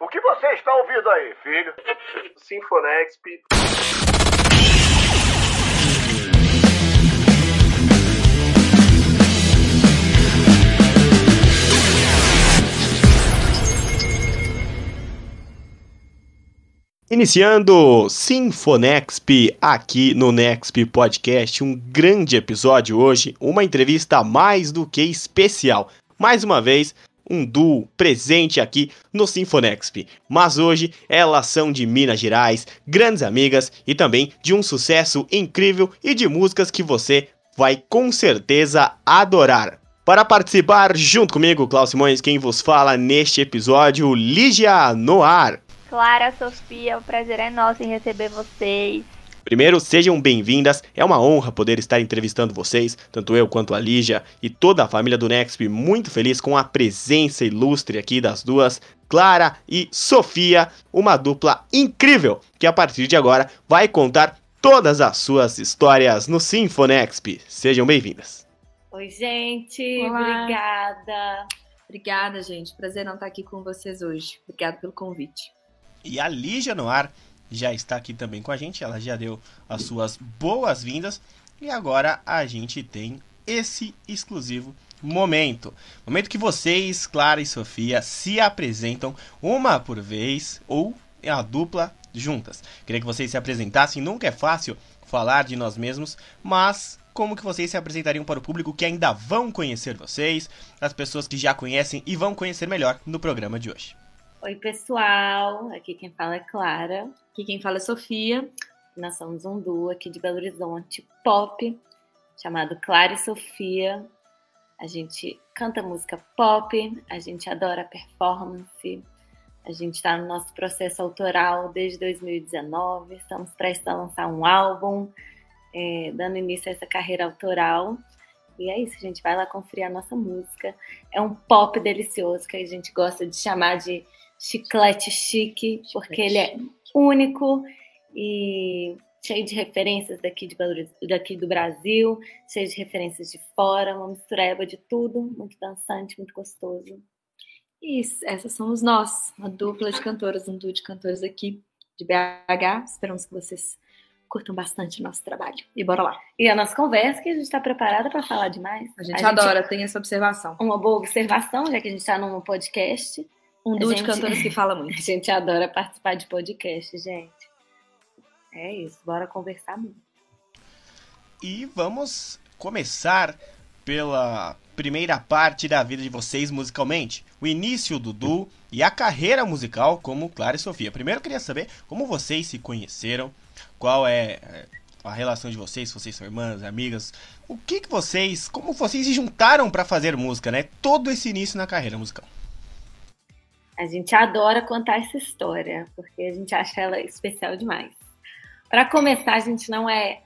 O que você está ouvindo aí, filho? Sinfonexp. Iniciando Sinfonexp aqui no Nexp Podcast, um grande episódio hoje, uma entrevista mais do que especial. Mais uma vez, um duo presente aqui no Sinfonexp. Mas hoje elas são de Minas Gerais, grandes amigas e também de um sucesso incrível e de músicas que você vai com certeza adorar. Para participar junto comigo, Klaus Simões, quem vos fala neste episódio, Lígia Noar. Clara, Sofia, o prazer é nosso em receber vocês. Primeiro, sejam bem-vindas. É uma honra poder estar entrevistando vocês, tanto eu quanto a Lígia e toda a família do Nexp. Muito feliz com a presença ilustre aqui das duas, Clara e Sofia, uma dupla incrível que a partir de agora vai contar todas as suas histórias no Sinfonexp. Sejam bem-vindas. Oi, gente. Olá. Obrigada. Obrigada, gente. Prazer não estar aqui com vocês hoje. Obrigada pelo convite. E a Lígia Noir já está aqui também com a gente. Ela já deu as suas boas-vindas. E agora a gente tem esse exclusivo momento. Momento que vocês, Clara e Sofia, se apresentam uma por vez ou a dupla juntas. Queria que vocês se apresentassem. Nunca é fácil falar de nós mesmos, mas como que vocês se apresentariam para o público que ainda vão conhecer vocês, as pessoas que já conhecem e vão conhecer melhor no programa de hoje. Oi, pessoal. Aqui quem fala é Clara. Aqui quem fala é Sofia. Nós somos um duo aqui de Belo Horizonte, pop, chamado Clara e Sofia. A gente canta música pop, a gente adora performance. A gente está no nosso processo autoral desde 2019. Estamos prestes a lançar um álbum, é, dando início a essa carreira autoral. E é isso, a gente vai lá conferir a nossa música. É um pop delicioso que a gente gosta de chamar de chiclete chique, porque ele é único e cheio de referências daqui, de daqui do Brasil, cheio de referências de fora, uma mistureba de tudo, muito dançante, muito gostoso. E essas somos nós, uma dupla de cantoras, um duo de cantores aqui de BH. Esperamos que vocês curtam bastante o nosso trabalho. E bora lá. E a nossa conversa, que a gente está preparada para falar demais. A gente adora, tem essa observação. Uma boa observação, já que a gente está num podcast. Um A duo de gente- cantores que fala A muito. gente adora participar de podcast, gente. É isso, bora conversar muito. E vamos começar pela primeira parte da vida de vocês musicalmente. O início do duo e a carreira musical como Clara e Sofia. Primeiro eu queria saber como vocês se conheceram, qual é é, a relação de vocês, se vocês são irmãs, amigas, o que que vocês, como vocês se juntaram para fazer música, né? Todo esse início na carreira musical. A gente adora contar essa história, porque a gente acha ela especial demais. Para começar, a gente não é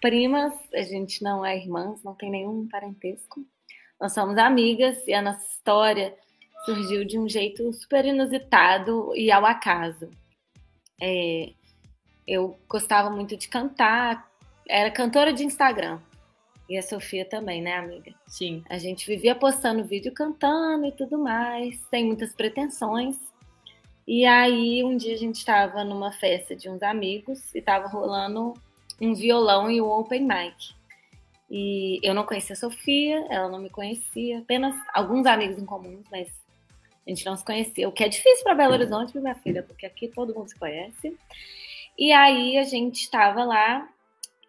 primas, a gente não é irmãs, não tem nenhum parentesco. Nós somos amigas e a nossa história surgiu de um jeito super inusitado e ao acaso. É, eu gostava muito de cantar, era cantora de Instagram. E a Sofia também, né, amiga? Sim. A gente vivia postando vídeo cantando e tudo mais, sem muitas pretensões. E aí, um dia a gente estava numa festa de uns amigos e estava rolando um violão e um open mic. E eu não conhecia a Sofia, ela não me conhecia, apenas alguns amigos em comum, mas a gente não se conhecia. O que é difícil para Belo Horizonte, minha filha, porque aqui todo mundo se conhece. E aí a gente estava lá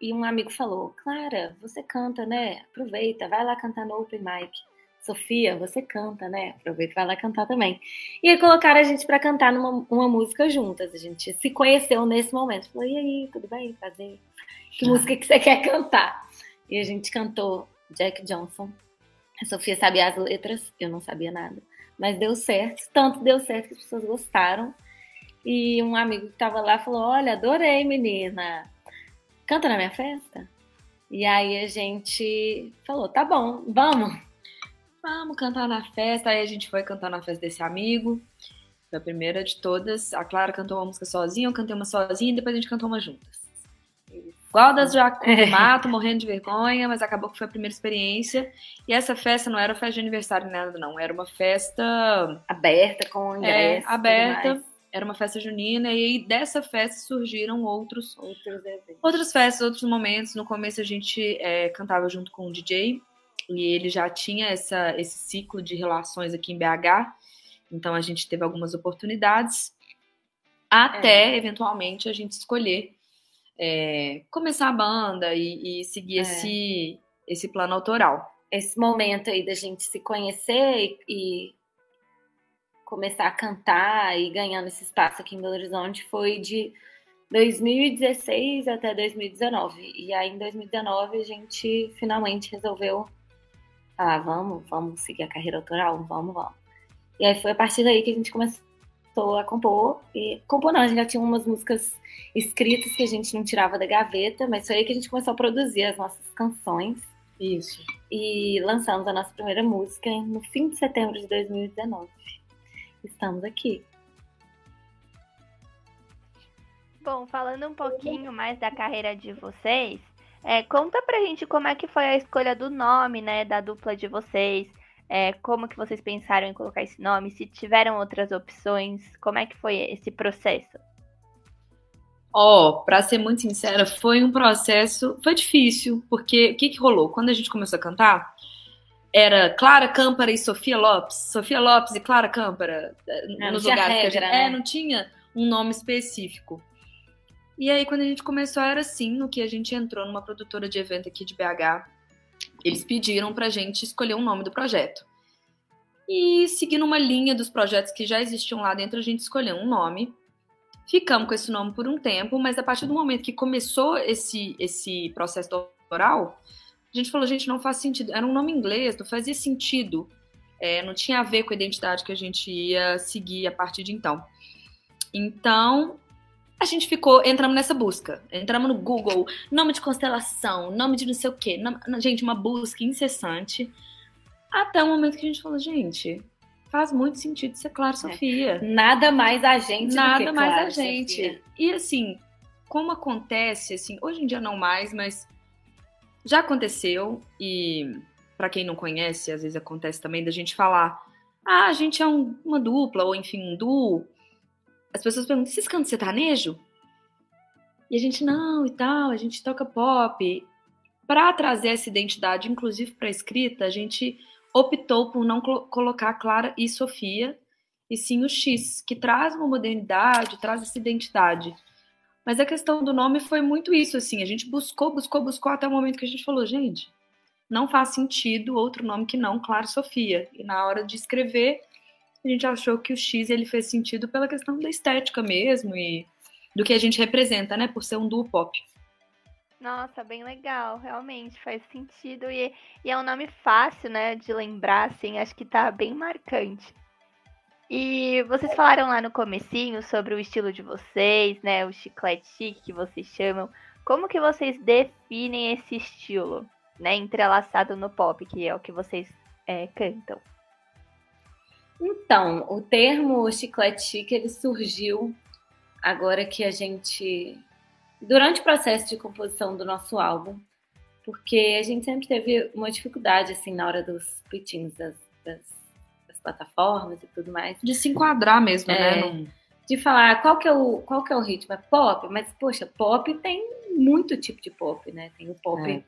e um amigo falou: Clara, você canta, né? Aproveita, vai lá cantar no Open Mic. Sofia, você canta, né? Aproveita e vai lá cantar também. E aí colocaram a gente para cantar numa uma música juntas. A gente se conheceu nesse momento. Falou: e aí, tudo bem? Prazer. Que música que você quer cantar? E a gente cantou Jack Johnson. A Sofia sabia as letras, eu não sabia nada. Mas deu certo, tanto deu certo que as pessoas gostaram. E um amigo que estava lá falou: Olha, adorei, menina canta na minha festa? E aí a gente falou, tá bom, vamos. Vamos cantar na festa. Aí a gente foi cantar na festa desse amigo. Foi a primeira de todas. A Clara cantou uma música sozinha, eu cantei uma sozinha e depois a gente cantou uma juntas. Igual das Jacu Mato, morrendo de vergonha, mas acabou que foi a primeira experiência. E essa festa não era festa de aniversário nada, não. Era uma festa Aberta com é, ingresso. tudo aberta. Era uma festa junina. E aí dessa festa surgiram outros Outros eventos. outras festas, outros momentos. No começo a gente é, cantava junto com o DJ e ele já tinha essa, esse ciclo de relações aqui em BH. Então a gente teve algumas oportunidades até eventualmente a gente escolher é, começar a banda e, e seguir É. esse, esse plano autoral. Esse momento aí da gente se conhecer e, e começar a cantar e ganhando esse espaço aqui em Belo Horizonte foi de 2016 até 2019. E aí em 2019 a gente finalmente resolveu falar, vamos, vamos seguir a carreira autoral, vamos, vamos. E aí foi a partir daí que a gente começou a compor. E compor não, a gente já tinha umas músicas escritas que a gente não tirava da gaveta, mas foi aí que a gente começou a produzir as nossas canções Isso. e lançamos a nossa primeira música no fim de setembro de 2019. Estamos aqui. Bom, falando um pouquinho mais da carreira de vocês, é, conta pra gente como é que foi a escolha do nome, né, da dupla de vocês. É, como que vocês pensaram em colocar esse nome? Se tiveram outras opções, como é que foi esse processo? Ó, pra ser muito sincera, foi um processo, foi difícil, porque o que que rolou? Quando a gente começou a cantar, era Clara Câmpara e Sofia Lopes, Sofia Lopes e Clara Câmpara, eh, não nos lugares que a regra, gente... né? É, não tinha um nome específico. E aí, quando a gente começou, era assim, no que a gente entrou numa produtora de evento aqui de BH, eles pediram pra gente escolher um nome do projeto. E seguindo uma linha dos projetos que já existiam lá dentro, a gente escolheu um nome. Ficamos com esse nome por um tempo, mas a partir do momento que começou esse, esse processo autoral, a gente falou, gente, não faz sentido. Era um nome inglês, não fazia sentido. É, não tinha a ver com a identidade que a gente ia seguir a partir de então. Então, a gente ficou, entramos nessa busca. Entramos no Google, nome de constelação, nome de não sei o quê. Gente, uma busca incessante. Até o momento que a gente falou, gente, faz muito sentido ser Clara Sofia. Nada mais a gente do Nada que mais Clara a gente. Sofia. E assim, como acontece, assim, hoje em dia não mais, mas já aconteceu e pra quem não conhece, às vezes acontece também da gente falar: "Ah, a gente é um- uma dupla ou enfim, um duo". As pessoas perguntam: "Vocês cantam sertanejo?" E a gente não, e tal, a gente toca pop. Pra trazer essa identidade, inclusive pra escrita, a gente optou por não colo- colocar Clara e Sofia, e sim o X, que traz uma modernidade, traz essa identidade. Mas a questão do nome foi muito isso, assim, a gente buscou, buscou, buscou até o momento que a gente falou, gente, não faz sentido outro nome que não Clara e Sofia. E na hora de escrever, a gente achou que o X ele fez sentido pela questão da estética mesmo e do que a gente representa, né, por ser um duo pop. Nossa, bem legal, realmente faz sentido e, e é um nome fácil, né, de lembrar, assim, acho que tá bem marcante. E vocês falaram lá no comecinho sobre o estilo de vocês, né, o chiclete chique que vocês chamam. Como que vocês definem esse estilo, né, entrelaçado no pop, que é o que vocês é, cantam? Então, o termo chiclete chique, ele surgiu agora que a gente... Durante o processo de composição do nosso álbum, porque a gente sempre teve uma dificuldade, assim, na hora dos pitchings das, das, plataformas e tudo mais, De se enquadrar mesmo, É. né? de falar qual que, é o, qual que é o ritmo, é pop, mas, poxa, pop tem muito tipo de pop, né? Tem o pop É.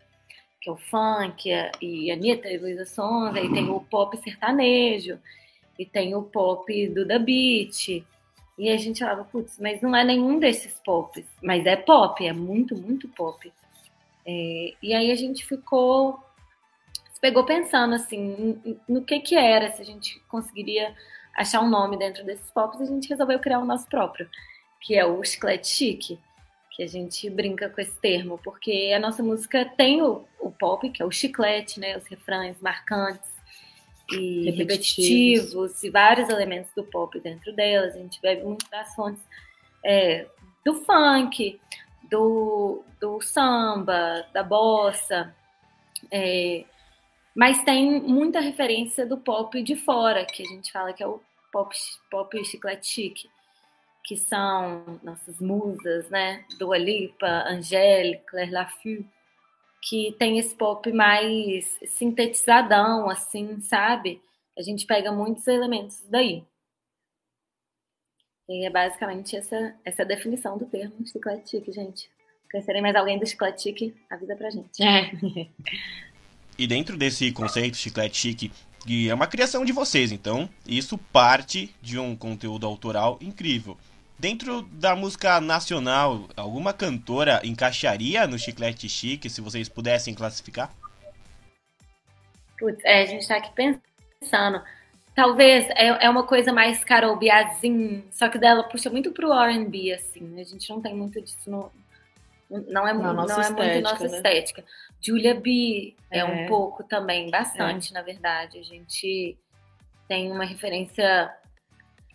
que é o funk, a- e Anitta e Luísa Sonza, e tem o pop sertanejo, e tem o pop do The Beat. E a gente falava, putz, mas não é nenhum desses pops, mas é pop, é muito, muito pop. É, e aí a gente ficou, pegou pensando assim, no que que era, se a gente conseguiria achar um nome dentro desses pops, a gente resolveu criar o nosso próprio, que é o chiclete chique, que a gente brinca com esse termo, porque a nossa música tem o, o pop, que é o chiclete, né, os refrões marcantes e Repetitivos. repetitivos, e vários elementos do pop dentro delas. A gente bebe muito das fontes é, do funk, do, do samba, da bossa, é, mas tem muita referência do pop de fora, que a gente fala que é o pop, pop chiclete chique, que são nossas musas, né? Dua Lipa, Angélica, Claire Lafue, que tem esse pop mais sintetizadão, assim, sabe? A gente pega muitos elementos daí. E é basicamente essa, essa definição do termo chiclete chique, gente. Conhecerem mais alguém do chiclete chique, avisa pra gente. É. E dentro desse conceito chiclete chique, que é uma criação de vocês, então isso parte de um conteúdo autoral incrível. Dentro da música nacional, alguma cantora encaixaria no chiclete chique, se vocês pudessem classificar? Putz, é, a gente tá aqui pensando. Talvez é, é uma coisa mais Carol Biazin, só que dela puxa muito pro R&B, assim. A gente não tem muito disso no... Não é, Na não nossa é muito estética, nossa né? estética. Julia B é, É. um pouco também, bastante, na verdade. A gente tem uma referência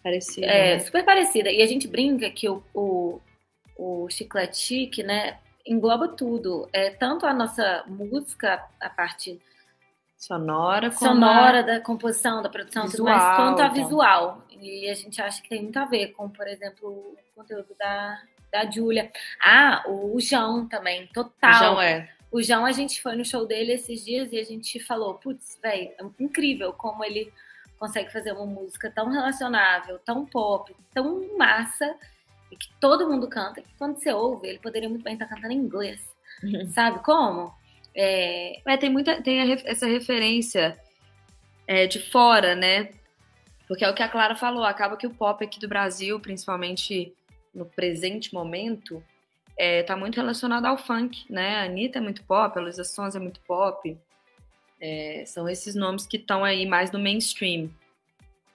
Parecido. é, né? super parecida. E a gente brinca que o, o, o chiclete chique, né, engloba tudo. É tanto a nossa música, a parte Sonora sonora da composição, da produção, tudo mais, Visual, quanto a então. visual. E a gente acha que tem muito a ver com, por exemplo, o conteúdo da, da Júlia. Ah, o João também, total. João é. O João, a gente foi no show dele esses dias e a gente falou, putz, velho, é incrível como ele consegue fazer uma música tão relacionável, tão pop, tão massa, e que todo mundo canta, que quando você ouve, ele poderia muito bem estar cantando em inglês. Sabe como? É, É, tem muita tem a essa referência é, de fora, né? Porque é o que a Clara falou, acaba que o pop aqui do Brasil, principalmente no presente momento, é, tá muito relacionado ao funk, né? A Anitta é muito pop, a Luísa Sons é muito pop. É, são esses nomes que estão aí mais no mainstream.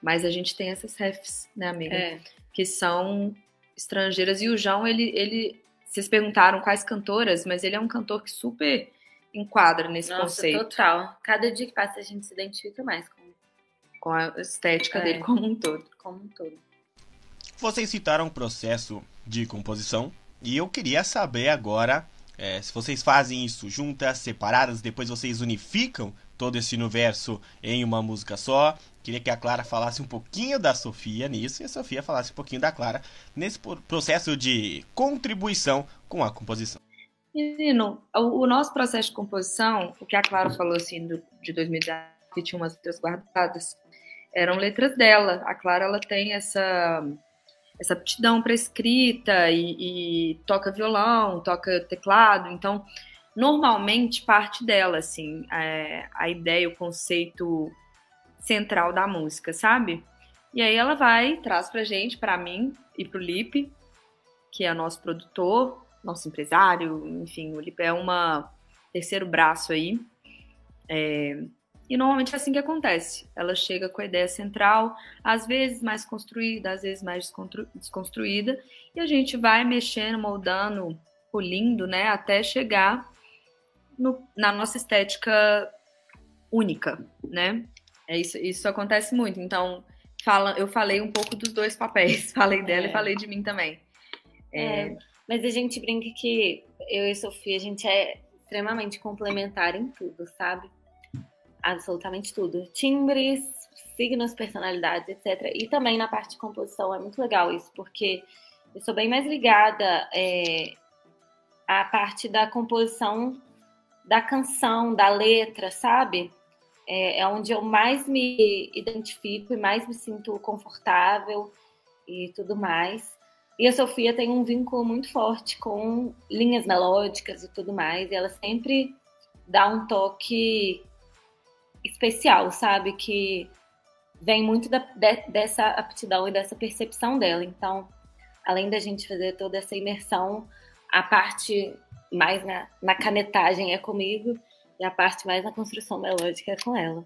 Mas a gente tem essas refs, né, amiga? é, que são estrangeiras. E o João, ele, ele. Vocês perguntaram quais cantoras, mas ele é um cantor que super enquadra nesse nossa, conceito, total. Cada dia que passa a gente se identifica mais com, com a estética É. dele como um todo. como um todo. Vocês citaram o processo de composição e eu queria saber agora é, se vocês fazem isso juntas, separadas, depois vocês unificam todo esse universo em uma música só. Queria que a Clara falasse um pouquinho da Sofia nisso e a Sofia falasse um pouquinho da Clara nesse processo de contribuição com a composição. Menino, o, nosso processo de composição, o que a Clara falou assim do, de 2019, que tinha umas letras guardadas, eram letras dela. A Clara ela tem essa essa aptidão para escrita e, e toca violão, toca teclado, então normalmente parte dela assim é, a ideia, o conceito central da música, sabe? E aí ela vai traz pra gente, pra mim e pro Lipe, que é nosso produtor, nosso empresário, enfim, o Lipe é uma terceiro braço aí. É, e normalmente é assim que acontece. Ela chega com a ideia central, às vezes mais construída, às vezes mais desconstruída, e a gente vai mexendo, moldando, polindo, né, até chegar no- na nossa estética única, né? É isso, isso acontece muito. Então, fala, eu falei um pouco dos dois papéis, falei dela É. e falei de mim também. É, mas a gente brinca que eu e a Sofia, a gente é extremamente complementar em tudo, sabe? Absolutamente tudo. Timbres, signos, personalidades, etc. E também na parte de composição é muito legal isso, porque eu sou bem mais ligada é, à parte da composição da canção, da letra, sabe? É, é onde eu mais me identifico e mais me sinto confortável e tudo mais. E a Sofia tem um vínculo muito forte com linhas melódicas e tudo mais. E ela sempre dá um toque especial, sabe? Que vem muito da- de- dessa aptidão e dessa percepção dela. Então, além da gente fazer toda essa imersão, a parte mais na, na canetagem é comigo e a parte mais na construção melódica é com ela.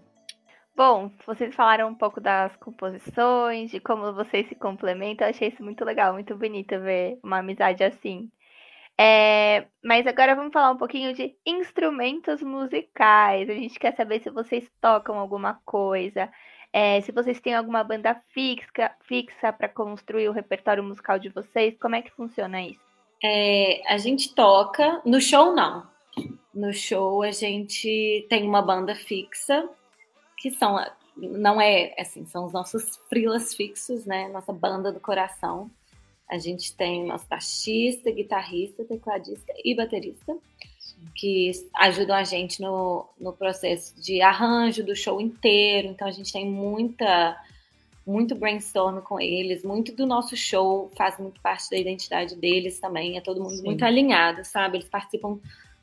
Bom, vocês falaram um pouco das composições, de como vocês se complementam. Eu achei isso muito legal, muito bonito ver uma amizade assim. É, mas agora vamos falar um pouquinho de instrumentos musicais. A gente quer saber se vocês tocam alguma coisa, é, se vocês têm alguma banda fixa, fixa para construir o repertório musical de vocês. Como é que funciona isso? É, a gente toca, no show não. No show a gente tem uma banda fixa, que são, não é assim, são os nossos frilas fixos, né? Nossa banda do coração. A gente tem nosso baixista, guitarrista, tecladista e baterista, que ajudam a gente no, no processo de arranjo do show inteiro. Então a gente tem muita muito brainstorm com eles, muito do nosso show faz muito parte da identidade deles também. É todo mundo Sim. muito alinhado, sabe? Eles participam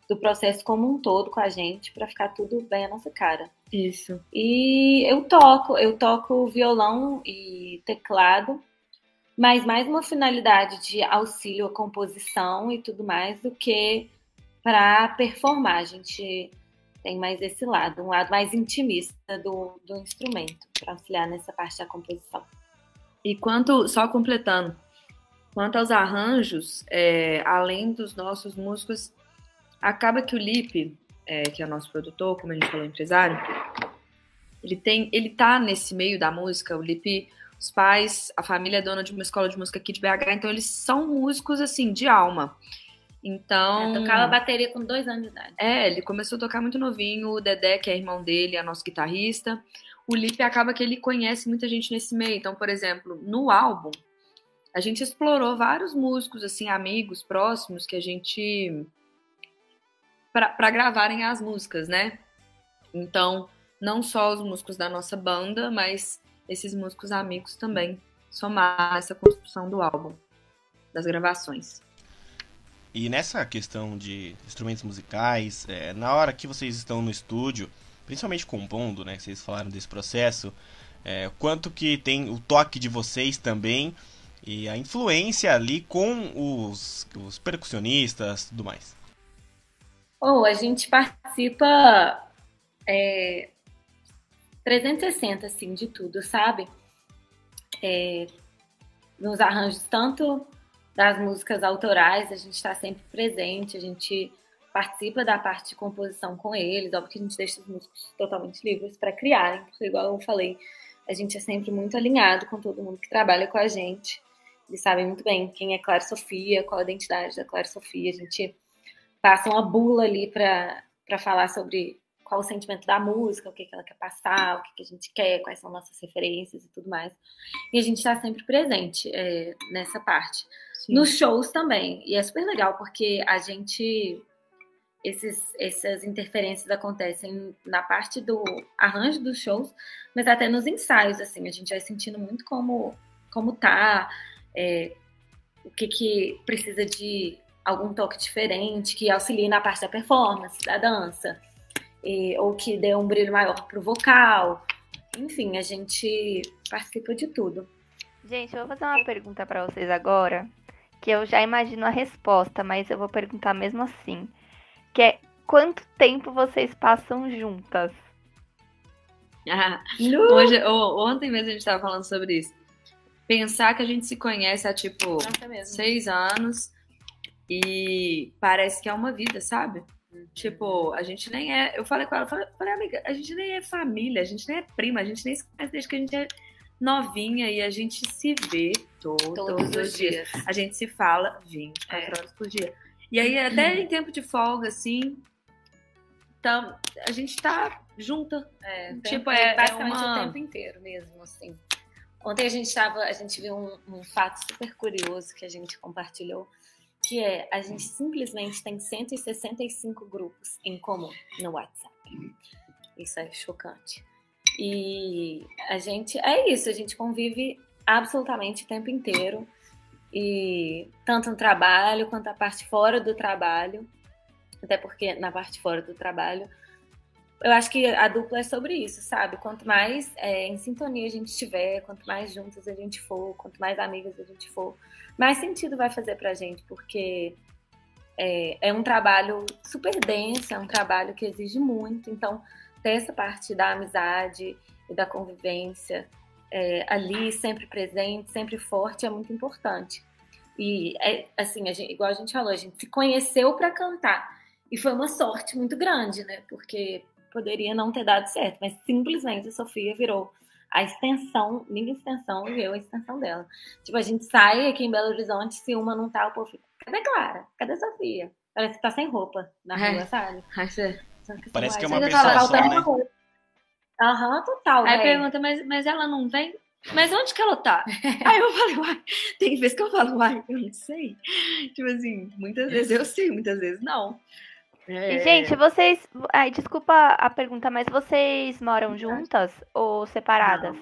do processo como um todo com a gente para ficar tudo bem a nossa cara. Isso. E eu toco, eu toco violão e teclado, mas mais uma finalidade de auxílio à composição e tudo mais do que para performar. A gente tem mais esse lado, um lado mais intimista do, do instrumento, para auxiliar nessa parte da composição. E quanto, só completando, quanto aos arranjos, é, além dos nossos músicos, acaba que o Lipe, é, que é nosso produtor, como a gente falou, empresário, ele tem, ele tá nesse meio da música, o Lipe, os pais, a família é dona de uma escola de música aqui de BH, então eles são músicos, assim, de alma. Então. Eu tocava bateria com dois anos de idade. É, ele começou a tocar muito novinho. O Dedé, que é irmão dele, é nosso guitarrista. O Lipe acaba que ele conhece muita gente nesse meio. Então, por exemplo, no álbum, a gente explorou vários músicos, assim, amigos próximos que a gente para gravarem as músicas, né? Então, não só os músicos da nossa banda, mas esses músicos amigos também somar essa construção do álbum, das gravações. E nessa questão de instrumentos musicais, é, na hora que vocês estão no estúdio, principalmente compondo, né? Que vocês falaram desse processo, é, quanto que tem o toque de vocês também e a influência ali com os, os percussionistas e tudo mais. Oh, a gente participa é, 360 assim de tudo, sabe? É, nos arranjos tanto das músicas autorais, a gente está sempre presente, a gente participa da parte de composição com eles, óbvio que a gente deixa os músicos totalmente livres para criarem, porque igual eu falei, a gente é sempre muito alinhado com todo mundo que trabalha com a gente. Eles sabem muito bem quem é Clara Sofia, qual a identidade da Clara Sofia, a gente passa uma bula ali para falar sobre qual o sentimento da música, o que, que ela quer passar, o que, que a gente quer, quais são nossas referências e tudo mais. E a gente está sempre presente é, nessa parte. Sim. Nos shows também. E é super legal, porque a gente. Esses, essas interferências acontecem na parte do arranjo dos shows, mas até nos ensaios, assim, a gente vai sentindo muito como, como tá, é, o que, que precisa de algum toque diferente que auxilie na parte da performance, da dança, e, ou que dê um brilho maior pro vocal. Enfim, a gente participa de tudo. Gente, eu vou fazer uma pergunta para vocês agora, que eu já imagino a resposta, mas eu vou perguntar mesmo assim. Que é quanto tempo vocês passam juntas? Ah, hoje, ontem mesmo a gente estava falando sobre isso. Pensar que a gente se conhece há tipo seis anos e parece que é uma vida, sabe? Uhum. Tipo, a gente nem é. Eu falei com ela, falei, falei, amiga, a gente nem é família, a gente nem é prima, a gente nem se conhece desde que a gente é novinha e a gente se vê todo, todos, os dias. dias. A gente se fala 24 é. horas por dia. E aí, até em tempo de folga, assim, então, a gente tá junta. É, tipo, é, é basicamente é uma... o tempo inteiro mesmo, assim. Ontem a gente tava, a gente viu um, um fato super curioso que a gente compartilhou que é a gente simplesmente tem 165 grupos em comum no WhatsApp. Isso é chocante. E a gente é isso, a gente convive absolutamente o tempo inteiro e tanto no trabalho quanto a parte fora do trabalho, até porque na parte fora do trabalho eu acho que a dupla é sobre isso, sabe? Quanto mais é, em sintonia a gente estiver, quanto mais juntos a gente for, quanto mais amigas a gente for, mais sentido vai fazer pra gente, porque é, é um trabalho super denso, é um trabalho que exige muito. Então, ter essa parte da amizade e da convivência é, ali, sempre presente, sempre forte, é muito importante. E, é, assim, a gente, igual a gente falou, a gente se conheceu para cantar. E foi uma sorte muito grande, né? Porque poderia não ter dado certo, mas simplesmente a Sofia virou a extensão, minha extensão e eu a extensão dela. Tipo, a gente sai aqui em Belo Horizonte, se uma não tá, o povo fica, cadê Clara? Cadê Sofia? Parece que tá sem roupa na é. rua, sabe? Que Parece que é uma pessoa só, né? Aham, total. Aí pergunta, mas, mas ela não vem? mas onde que ela tá? Aí eu falei, uai, tem vezes que eu falo, uai, eu não sei. Tipo assim, muitas vezes eu sei, muitas vezes não. É... E, gente, vocês. Ai, desculpa a pergunta, mas vocês moram juntas ou separadas?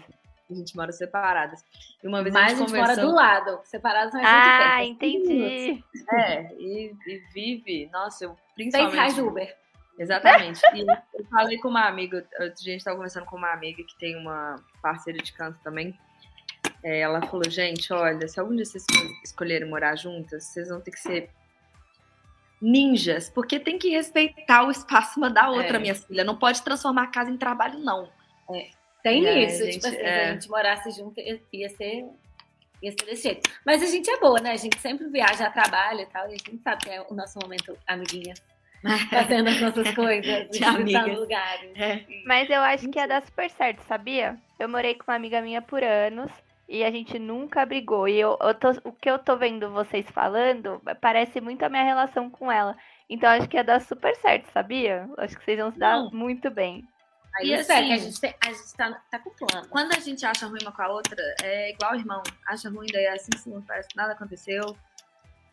A gente mora separadas. E uma vez Mas a gente conversou... mora do lado, separados mas Ah, perto. entendi. É, e, e vive, nossa, eu principalmente... reais de Uber. Exatamente. E eu falei com uma amiga, a gente estava conversando com uma amiga que tem uma parceira de canto também. É, ela falou, gente, olha, se algum dia vocês escolherem morar juntas, vocês vão ter que ser ninjas, porque tem que respeitar o espaço uma da outra, É. minha filha. Não pode transformar a casa em trabalho, não. Tem É, isso, gente, tipo assim, é. se a gente morasse junto, ia ser, ia ser desse jeito. Mas a gente é boa, né? A gente sempre viaja a trabalho e tal, e a gente sabe que é o nosso momento amiguinha, fazendo as nossas coisas, De visitando lugares. É. Mas eu acho que ia dar super certo, sabia? Eu morei com uma amiga minha por anos e a gente nunca brigou. E eu, eu tô- o que eu tô vendo vocês falando parece muito a minha relação com ela. Então acho que ia dar super certo, sabia? Acho que vocês vão se dar Não. muito bem. Aí E assim- que a gente, tem- a gente tá, tá com plano. Quando a gente acha ruim uma com a outra, é igual irmão. Acha ruim, daí é assim, assim, parece que nada aconteceu.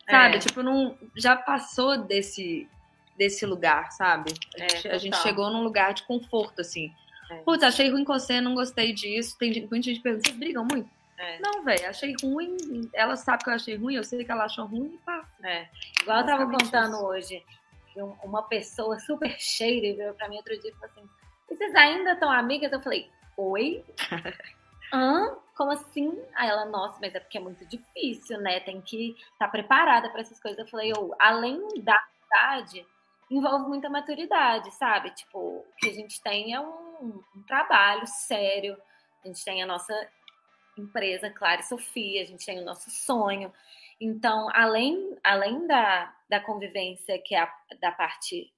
Sabe? É. Tipo, não, já passou desse, desse lugar, sabe? A É, gente, a gente chegou num lugar de conforto, assim. É. Putz, achei ruim com você, não gostei disso. Tem gente- muita gente pergunta, vocês brigam muito? É. Não, velho, achei ruim. Ela sabe que eu achei ruim, eu sei que ela achou ruim e passa. É. Igual eu tava contando isso. hoje, um- uma pessoa super cheira veio pra mim outro dia e falou assim: "E vocês ainda estão amigas? Eu falei, oi? Hã? Como assim? Aí ela, nossa, mas é porque é muito difícil, né? Tem que estar preparada pra essas coisas. Eu falei, ô, além da idade, envolve muita maturidade, sabe? Tipo, o que a gente tem é um, um trabalho sério. A gente tem a nossa empresa, Clara e Sofia, a gente tem o nosso sonho. Então, além, além da, da convivência, que é a, da parte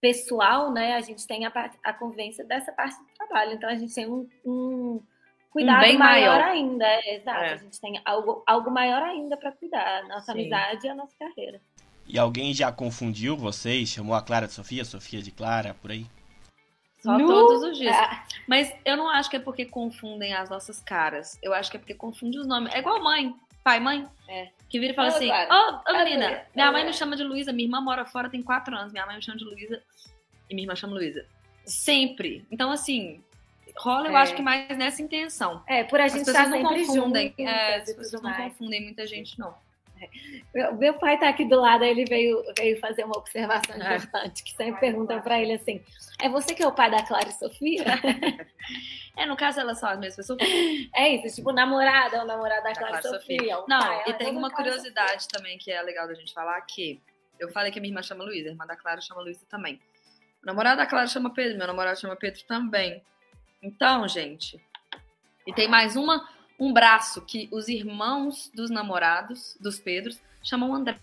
pessoal, né, a gente tem a, a convivência dessa parte do trabalho. Então, a gente tem um, um cuidado bem maior, maior. ainda. é, exato. É. A gente tem algo, algo maior ainda para cuidar. A nossa Sim. amizade e a nossa carreira. E alguém já confundiu vocês? Chamou a Clara de Sofia, Sofia de Clara, por aí? Só Nu! todos os dias. Ah, Mas eu não acho que é porque confundem as nossas caras. Eu acho que é porque confunde os nomes. É igual mãe. Pai, mãe. É. Que vira e fala assim. Ô, ô Clara, menina, minha mãe me chama de Luísa, minha irmã mora fora, tem quatro anos. Minha mãe me chama de Luísa e minha irmã chama Luísa. Sempre. Então, assim, rola, eu É. acho que mais nessa intenção. É, por a As gente pessoas estar não sempre confundem. juntas É, e as pessoas não confundem muita gente, não. Meu, pai tá aqui do lado, ele veio, veio fazer uma observação É. importante, que sempre perguntam pra ele assim: é você que é o pai da Clara e Sofia? É, no caso, elas são as mesmas pessoas. é isso, tipo, namorada é o namorado da Clara, Clara e Sofia. o Não, pai, e ah, tem é da uma curiosidade também que é legal da gente falar, que eu falei que a minha irmã chama Luísa, a irmã da Clara chama Luísa também. O namorado da Clara chama Pedro, meu namorado chama Pedro também. Então, gente, e tem mais uma, um braço que os irmãos dos namorados, dos Pedros, chamam André.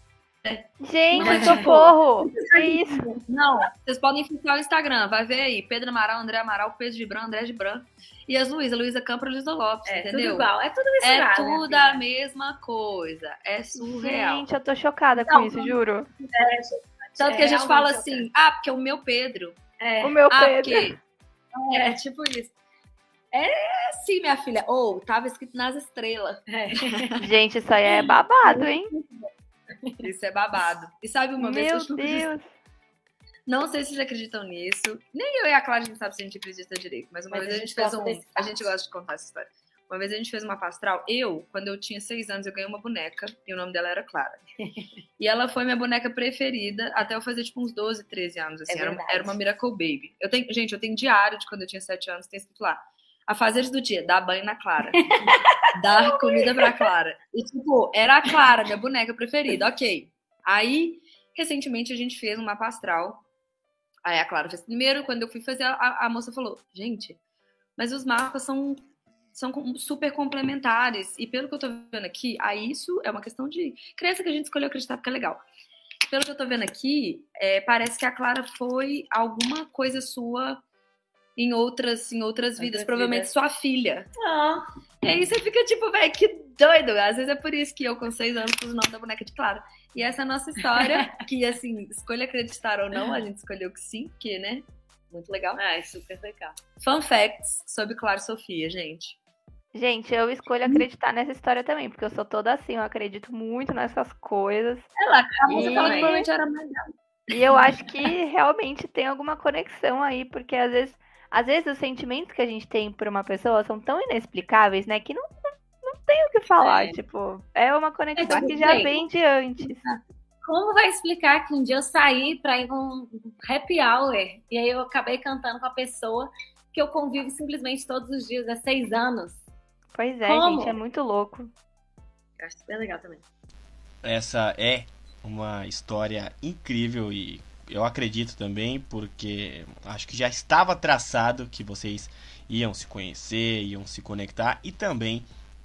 Gente, Não é socorro! Que isso? Não, vocês podem ficar o Instagram, vai ver aí, Pedro Amaral, André Amaral, Pedro Gibran, André Gibran. E as Luísa, Luísa Campos, Luísa Lopes, É, tudo entendeu? igual, é tudo É misturado. minha tudo a mesma coisa. É surreal. Gente, eu tô chocada com Não, isso, juro. Tanto que a É gente fala assim, ah, porque é o meu Pedro. É, O meu Ah, Pedro. porque. É, tipo isso. É sim, minha filha. Ou tava escrito nas estrelas. é. Gente, isso aí é babado, hein? Isso é babado. E sabe uma vez que Meu eu Deus. Não sei se vocês acreditam nisso. Nem eu e a Clara a gente sabe se a gente acredita direito. Mas uma Mas vez a a gente gente fez um. A gente gosta de contar essa história. Uma vez a gente fez uma pastral. Eu, quando eu tinha seis anos, eu ganhei uma boneca e o nome dela era Clara. e ela foi minha boneca preferida até eu fazer tipo uns 12, 13 anos. Assim. É era, verdade. era uma Miracle Baby. Eu tenho, gente, eu tenho diário de quando eu tinha sete anos, tem escrito lá. Afazeres do dia, dar banho na Clara. dar comida pra Clara. E, tipo, era a Clara, minha boneca preferida, ok. Aí, recentemente, a gente fez um mapa astral. Aí a Clara fez primeiro, quando eu fui fazer, a, a moça falou, gente, mas os mapas são, são super complementares. E pelo que eu tô vendo aqui, aí isso é uma questão de crença que a gente escolheu acreditar porque é legal. Pelo que eu tô vendo aqui, é, parece que a Clara foi alguma coisa sua em outras, em outras vidas, Outras provavelmente sua filha. Ah, E aí você fica tipo, velho, que doido. Às vezes é por isso que eu, com seis anos, pus o nome da boneca de Clara. E essa é a nossa história, que assim, escolha acreditar ou não, a gente escolheu que sim, porque, né? Muito legal. é super legal. Fun facts sobre Clara Sofia, gente. Gente, eu escolho acreditar nessa história também, porque eu sou toda assim, eu acredito muito nessas coisas. Ela, a música E- ela provavelmente era melhor. E eu acho que realmente tem alguma conexão aí, porque às vezes, às vezes os sentimentos que a gente tem por uma pessoa são tão inexplicáveis, né, que não, não, não tem o que falar. É. Tipo, é uma conexão tipo, que já bem, vem de antes. Como vai explicar que um dia eu saí pra ir num happy hour e aí eu acabei cantando com a pessoa que eu convivo simplesmente todos os dias há seis anos? Pois é, Como? gente, é muito louco. Eu acho super legal também. Essa é uma história incrível e eu acredito também porque acho que já estava traçado que vocês iam se conhecer, iam se conectar e também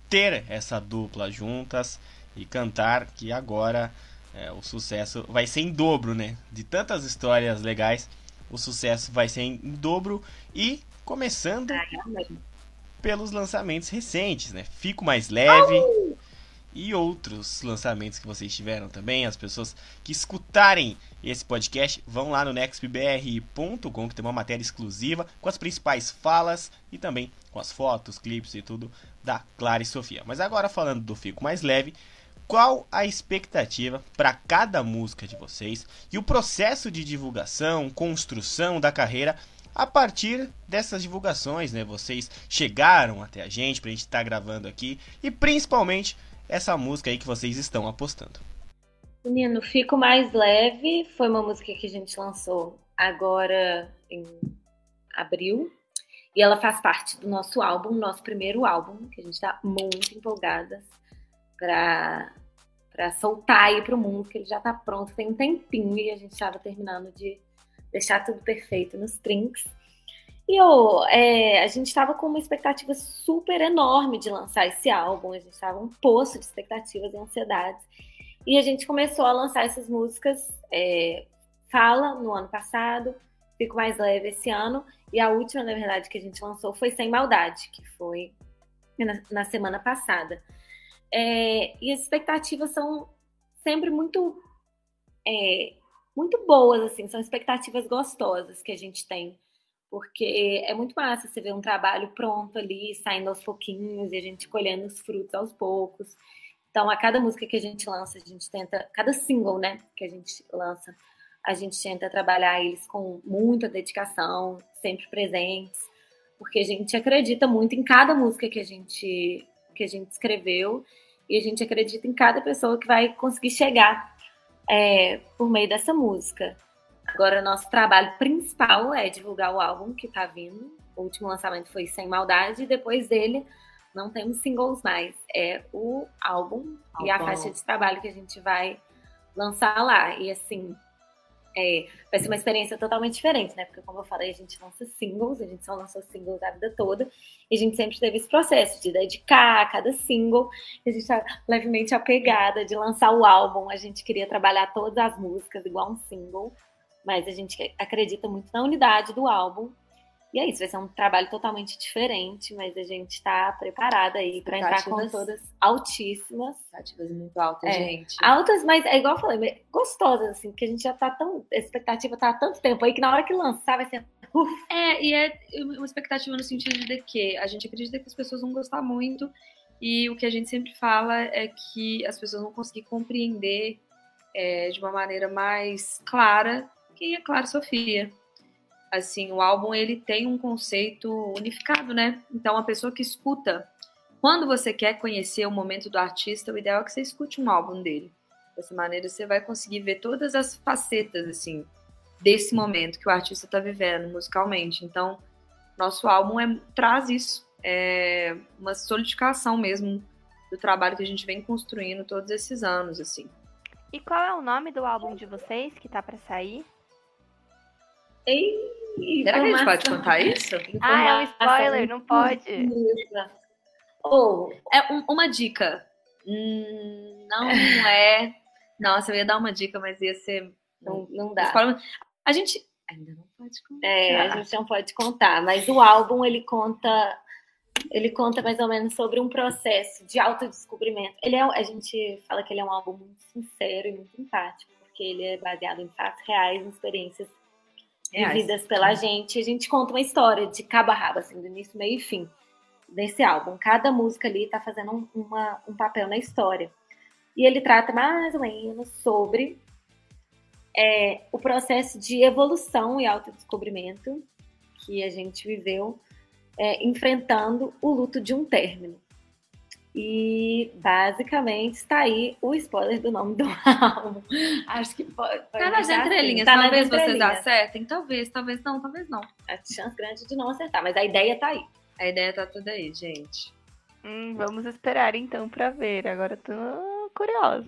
ter essa dupla juntas e cantar que agora é, o sucesso vai ser em dobro, né? De tantas histórias legais, o sucesso vai ser em dobro e começando pelos lançamentos recentes, né? Fico mais leve e outros lançamentos que vocês tiveram também. As pessoas que escutarem esse podcast vão lá no nextbr.com que tem uma matéria exclusiva com as principais falas e também com as fotos, clipes e tudo da Clara e Sofia. Mas agora falando do Fico Mais Leve, qual a expectativa para cada música de vocês e o processo de divulgação, construção da carreira a partir dessas divulgações, né? Vocês chegaram até a gente pra gente estar gravando aqui e principalmente essa música aí que vocês estão apostando. Menino, Fico Mais Leve foi uma música que a gente lançou agora em abril. E ela faz parte do nosso álbum, nosso primeiro álbum, que a gente tá muito empolgadas pra, pra soltar aí pro mundo, que ele já tá pronto, tem um tempinho e a gente tava terminando de deixar tudo perfeito nos trinks. E eu, é, a gente estava com uma expectativa super enorme de lançar esse álbum, a gente estava um poço de expectativas e ansiedades. E a gente começou a lançar essas músicas, é, Fala, no ano passado, Fico Mais Leve esse ano, e a última, na verdade, que a gente lançou foi Sem Maldade, que foi na, na semana passada. É, e as expectativas são sempre muito, é, muito boas, assim, são expectativas gostosas que a gente tem porque é muito massa você ver um trabalho pronto ali, saindo aos pouquinhos e a gente colhendo os frutos aos poucos. Então, a cada música que a gente lança, a gente tenta, cada single, né, que a gente lança, a gente tenta trabalhar eles com muita dedicação, sempre presentes, porque a gente acredita muito em cada música que a gente que a gente escreveu e a gente acredita em cada pessoa que vai conseguir chegar é, por meio dessa música. Agora, nosso trabalho principal é divulgar o álbum que tá vindo. O último lançamento foi Sem Maldade, e depois dele não temos singles mais. É o álbum e a faixa de trabalho que a gente vai lançar lá. E assim, é, vai ser uma experiência totalmente diferente, né? Porque, como eu falei, a gente lança singles, a gente só lançou singles a vida toda, e a gente sempre teve esse processo de dedicar a cada single. E a gente tá levemente apegada de lançar o álbum. A gente queria trabalhar todas as músicas igual um single mas a gente acredita muito na unidade do álbum. E é isso, vai ser um trabalho totalmente diferente, mas a gente está preparada aí para entrar com todas altíssimas. Expectativas muito altas, É. gente. Altas, mas é igual eu falei, gostosas, assim, porque a gente já tá tão. A expectativa tá há tanto tempo aí que na hora que lançar vai ser. É, e é uma expectativa no sentido de que a gente acredita que as pessoas vão gostar muito e o que a gente sempre fala é que as pessoas vão conseguir compreender é, de uma maneira mais clara quem é Clara Sofia. Assim, o álbum ele tem um conceito unificado, né? Então a pessoa que escuta, quando você quer conhecer o momento do artista, o ideal é que você escute um álbum dele. Dessa maneira você vai conseguir ver todas as facetas assim desse momento que o artista está vivendo musicalmente. Então, nosso álbum é, traz isso, é uma solidificação mesmo do trabalho que a gente vem construindo todos esses anos, assim. E qual é o nome do álbum de vocês que tá pra sair? Ei, Será que a gente pode contar isso? Ah, é um spoiler, não pode. Ou, É um- uma dica. Hum, não é. Nossa, eu ia dar uma dica, mas ia ser. não, não dá. A gente ainda não pode contar. É, a gente não pode contar, mas o álbum ele conta ele conta mais ou menos sobre um processo de autodescobrimento. Ele é, a gente fala que ele é um álbum muito sincero e muito empático, porque ele é baseado em fatos reais, em experiências Reais. vividas pela gente. A gente conta uma história de cabo a rabo, assim, do início, meio e fim. nesse álbum. Cada música ali está fazendo um, uma, um papel na história. E ele trata mais ou menos sobre é, o processo de evolução e autodescobrimento que a gente viveu é, enfrentando o luto de um término. E basicamente está aí o spoiler do nome do álbum. Acho que pode. pode Tá nas deixar assim. entrelinhas, Tá nas talvez vocês entrelinhas. acertem, talvez, talvez não, talvez não. A chance grande de não acertar, mas a ideia tá aí. A ideia tá toda aí, gente. Hum, vamos esperar então pra ver. Agora eu tô curiosa.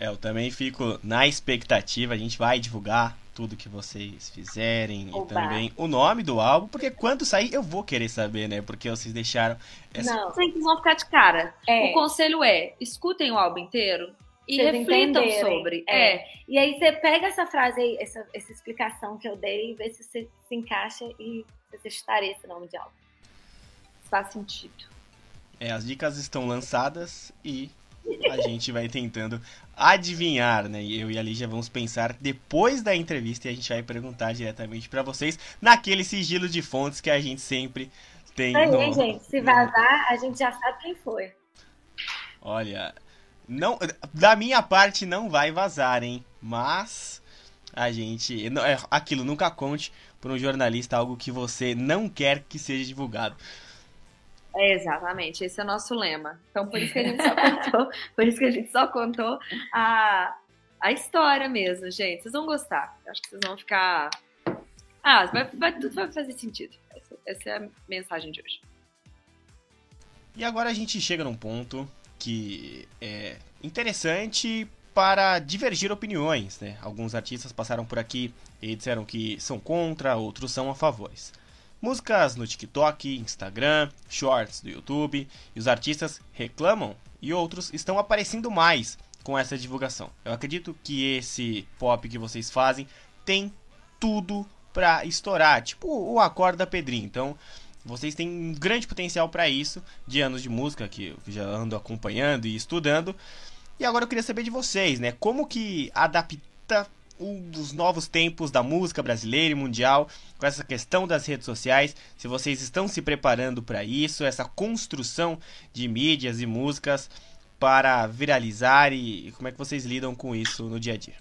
É, eu também fico na expectativa. A gente vai divulgar tudo que vocês fizerem e Oba. também o nome do álbum, porque quando sair eu vou querer saber, né? Porque vocês deixaram essa. Não, Vocês vão ficar de cara. é. O conselho é, escutem o álbum inteiro e Vocês reflitam entenderem. sobre. É. É. E aí você pega essa frase aí, essa, essa explicação que eu dei e vê se você se encaixa e se você chutaria esse nome de álbum. faz sentido. É, as dicas estão lançadas e a gente vai tentando adivinhar, né? E eu e a Lígia vamos pensar depois da entrevista e a gente vai perguntar diretamente pra vocês naquele sigilo de fontes que a gente sempre tem. Aí, no- gente, se vazar, a gente já sabe quem foi. Olha, não, da minha parte não vai vazar, hein? Mas a gente, não- é aquilo, nunca conte para um jornalista algo que você não quer que seja divulgado. É, exatamente, esse é o nosso lema. Então, por isso que a gente só contou, por isso que a gente só contou a, a história mesmo, gente. Vocês vão gostar. Acho que vocês vão ficar. Ah, vai, vai, tudo vai fazer sentido. Essa, essa é a mensagem de hoje. E agora a gente chega num ponto que é interessante para divergir opiniões, né? Alguns artistas passaram por aqui e disseram que são contra, outros são a favores. Músicas no TikTok, Instagram, shorts do YouTube, e os artistas reclamam e outros estão aparecendo mais com essa divulgação. Eu acredito que esse pop que vocês fazem tem tudo pra estourar, tipo o Acorda Pedrinho. Então, vocês têm um grande potencial para isso, de anos de música que eu já ando acompanhando e estudando. E agora eu queria saber de vocês, né? Como que adapta um dos novos tempos da música brasileira e mundial com essa questão das redes sociais? Se vocês estão se preparando para isso, essa construção de mídias e músicas para viralizar e como é que vocês lidam com isso no dia a dia?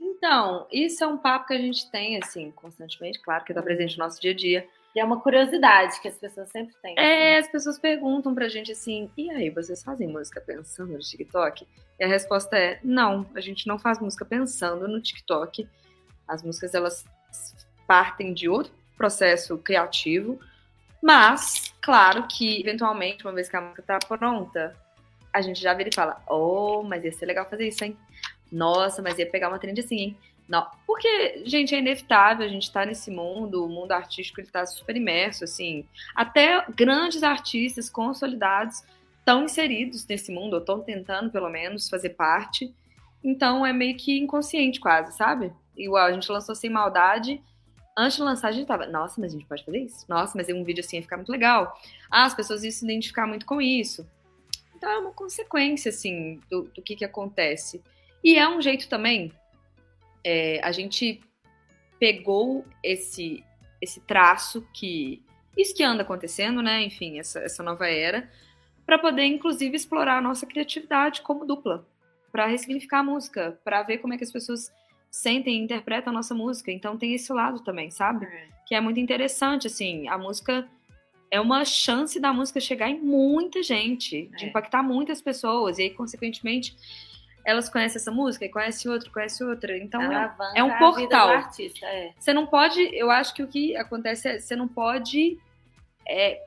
Então, isso é um papo que a gente tem, assim, constantemente, claro, que tá presente no nosso dia a dia. E é uma curiosidade que as pessoas sempre têm. É, as pessoas perguntam pra gente assim, e aí, vocês fazem música pensando no TikTok? E a resposta é, não, a gente não faz música pensando no TikTok. As músicas, elas partem de outro processo criativo, mas, claro que, eventualmente, uma vez que a música tá pronta, a gente já vira e fala, oh, mas ia ser legal fazer isso, hein? Nossa, mas ia pegar uma trend assim, hein? Não, porque, gente, é inevitável, a gente tá nesse mundo, o mundo artístico ele tá super imerso, assim. Até grandes artistas consolidados estão inseridos nesse mundo, ou estão tentando, pelo menos, fazer parte. Então é meio que inconsciente, quase, sabe? Igual, a gente lançou Sem Maldade. Antes de lançar, a gente tava, nossa, mas a gente pode fazer isso? Nossa, mas um vídeo assim ia ficar muito legal. Ah, as pessoas iam se identificar muito com isso. Então é uma consequência, assim, do, do que que acontece. E é um jeito também é, a gente pegou esse, esse traço que. Isso que anda acontecendo, né? Enfim, essa, essa nova era, para poder, inclusive, explorar a nossa criatividade como dupla, para ressignificar a música, para ver como é que as pessoas sentem e interpretam a nossa música. Então tem esse lado também, sabe? Que é muito interessante, assim, a música é uma chance da música chegar em muita gente, de É. impactar muitas pessoas, e aí, consequentemente, elas conhecem essa música e conhecem outra, conhecem outra. Então, é, Alavanca é um portal. artista, é. você não pode, eu acho que o que acontece é, você não pode é,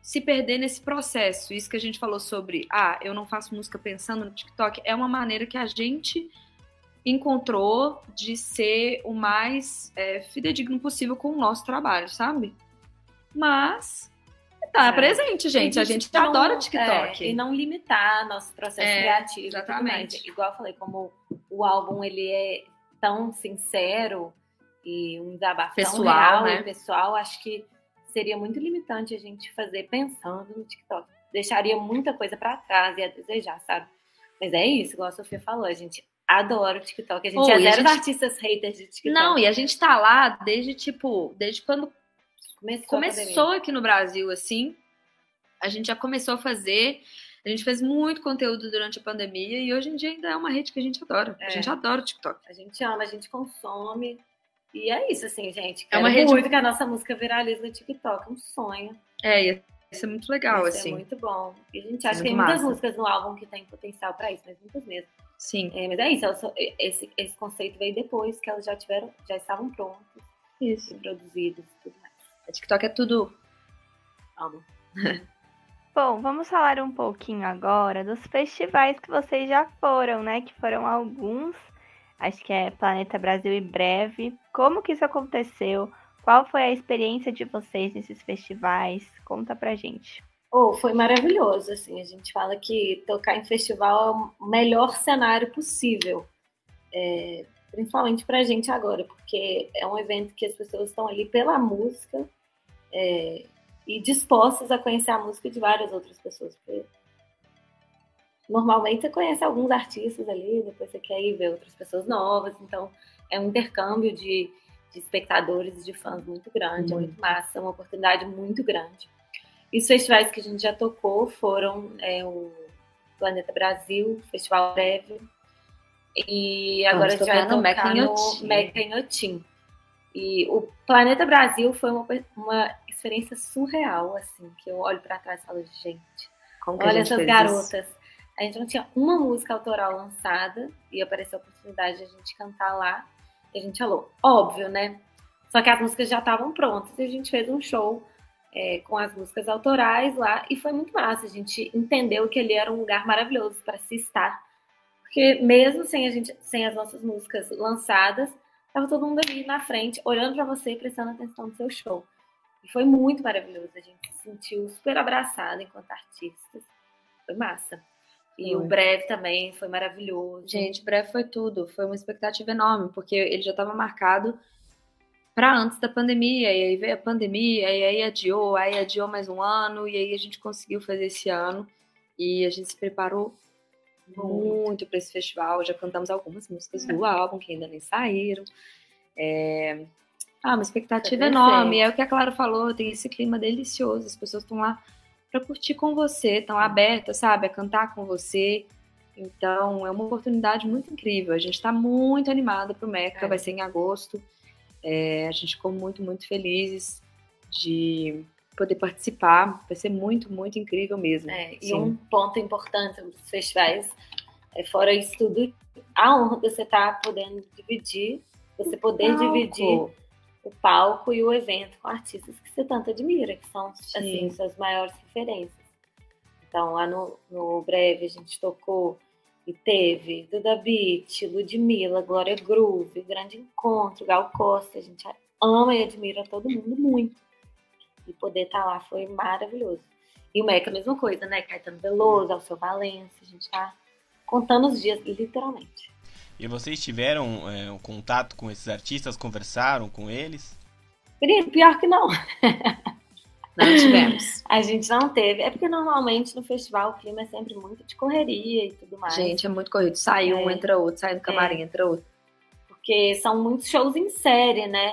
se perder nesse processo. Isso que a gente falou sobre, ah, eu não faço música pensando no TikTok, é uma maneira que a gente encontrou de ser o mais é, fidedigno possível com o nosso trabalho, sabe? Mas tá É. presente, gente. A gente tipo, não- adora TikTok. é, e não limitar nosso processo É, criativo. exatamente. Igual eu falei, como o álbum ele é tão sincero e um desabafo tão Pessoal, real né? e pessoal, acho que seria muito limitante a gente fazer pensando no TikTok. Deixaria muita coisa pra trás e a desejar, sabe? Mas é isso, igual a Sofia falou, a gente adora o TikTok. A gente Pô, é a zero gente- artistas haters de TikTok. Não, e a gente tá lá desde, tipo, desde quando Começou, começou aqui no Brasil, assim. A gente já começou a fazer. A gente fez muito conteúdo durante a pandemia e hoje em dia ainda é uma rede que a gente adora. É. A gente adora o TikTok. A gente ama, a gente consome. E é isso, assim, gente. É uma Quero rede- muito que a nossa música viralize no TikTok. Um sonho. É, ia ser muito legal, Isso assim. é muito bom. E a gente Isso é acha que tem muito muitas massa. músicas no álbum que tem potencial pra isso, mas muitas mesmo. Sim, É, mas é isso, só- esse, esse conceito veio depois que elas já tiveram, já estavam prontas isso. e produzidas e tudo. A TikTok é tudo. Amo. Bom, vamos falar um pouquinho agora dos festivais que vocês já foram, né? Que foram alguns. Acho que é Planeta Brasil e Breve. Como que isso aconteceu? Qual foi a experiência de vocês nesses festivais? Conta pra gente. Oh, foi maravilhoso, assim, a gente fala que tocar em festival é o melhor cenário possível, é, principalmente pra gente agora, porque é um evento que as pessoas estão ali pela música é, e dispostas a conhecer a música de várias outras pessoas, porque normalmente você conhece alguns artistas ali, depois você quer ir ver outras pessoas novas, então é um intercâmbio de, de espectadores e de fãs muito grande, é muito massa, é uma oportunidade muito grande. E os festivais que a gente já tocou foram é, o Planeta Brasil, Festival Breve, e agora a gente vai tocar no Meca em Otim. E o Planeta Brasil foi uma, uma experiência surreal, assim, que eu olho pra trás e falo, gente, Como olha essas garotas. A gente não tinha uma música autoral lançada e apareceu a oportunidade de a gente cantar lá. E a gente falou, óbvio, né? Só que as músicas já estavam prontas e a gente fez um show é, com as músicas autorais lá e foi muito massa. A gente entendeu que ali era um lugar maravilhoso para se estar. Porque mesmo sem, a gente, sem as nossas músicas lançadas, tava todo mundo ali na frente, olhando para você e prestando atenção no seu show. E foi muito maravilhoso. A gente se sentiu super abraçada enquanto artistas. Foi massa. E Foi. o breve também foi maravilhoso. Gente, breve foi tudo. Foi uma expectativa enorme, porque ele já estava marcado para antes da pandemia. E aí veio a pandemia, e aí adiou, aí adiou mais um ano, e aí a gente conseguiu fazer esse ano. E a gente se preparou muito para esse festival. Já cantamos algumas músicas do álbum que ainda nem saíram. É... Ah, uma expectativa Foi enorme. É o que a Clara falou, tem esse clima delicioso. As pessoas estão lá para curtir com você, estão abertas, sabe, a cantar com você. Então, é uma oportunidade muito incrível. A gente está muito animada pro Meca, É. vai ser em agosto. É, a gente ficou muito, muito felizes de poder participar. Vai ser muito, muito incrível mesmo. É, e um ponto importante dos festivais, é, fora isso tudo, a honra de você estar podendo dividir, você poder Palco. dividir o palco e o evento com artistas que você tanto admira, que são Sim. assim, suas maiores referências. Então, lá no, no Breve a gente tocou e teve Duda Beat, Ludmilla, Glória Groove, Grande Encontro, Gal Costa. A gente ama e admira todo mundo muito. E poder estar lá foi maravilhoso. E o Meca, a mesma coisa, né? Caetano Veloso, Alceu Valença, a gente tá contando os dias, literalmente. E vocês tiveram é, um contato com esses artistas, conversaram com eles? Pior que não. Não tivemos. A gente não teve. É porque normalmente no festival o clima é sempre muito de correria e tudo mais. Gente, é muito corrido. Sai um, É. entra outro, sai no camarim, entra outro. Porque são muitos shows em série, né?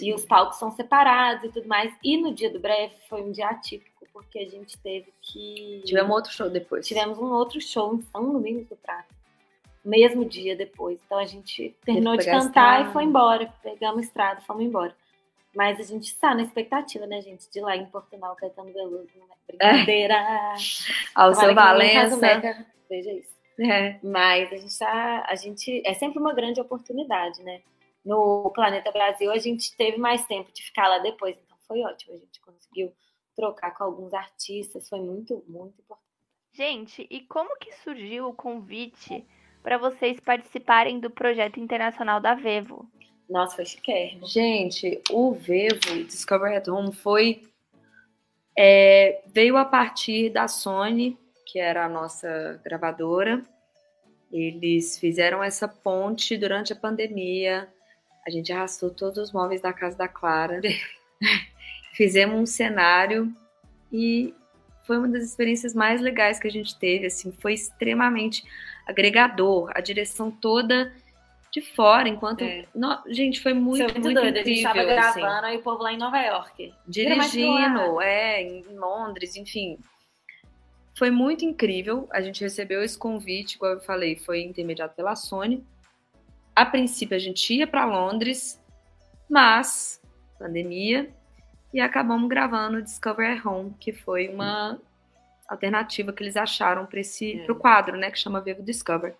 E os palcos são separados e tudo mais. E no dia do breve foi um dia atípico, porque a gente teve que. Tivemos outro show depois. Tivemos um outro show em São Domingos do Prata. Mesmo dia depois. Então a gente terminou de cantar e foi embora. Pegamos estrada, fomos embora. Mas a gente está na expectativa, né, gente? De ir lá em Portugal, Caetano Veloso. Não é brincadeira. Ao seu Valença. Veja isso. É. Mas a gente tá. A gente. É sempre uma grande oportunidade, né? No Planeta Brasil a gente teve mais tempo de ficar lá depois, então foi ótimo. A gente conseguiu trocar com alguns artistas, foi muito, muito importante. Gente, e como que surgiu o convite para vocês participarem do projeto internacional da Vevo? Nossa, foi chiquérrimo. Gente, o Vevo Discover at Home foi. é, veio a partir da Sony, que era a nossa gravadora. Eles fizeram essa ponte durante a pandemia. A gente arrastou todos os móveis da casa da Clara. Fizemos um cenário e foi uma das experiências mais legais que a gente teve. Assim, foi extremamente agregador. A direção toda de fora, enquanto. É. No- gente, foi muito, Foi muito, muito doido. A gente incrível. tava assim. gravando, aí o povo lá em Nova York. dirigindo, é, em Londres, enfim. Foi muito incrível. A gente recebeu esse convite, igual eu falei, foi intermediado pela Sony. A princípio a gente ia para Londres, mas pandemia e acabamos gravando Discover at Home, que foi uma alternativa que eles acharam para esse É. pro quadro, né, que chama Vivo Discover.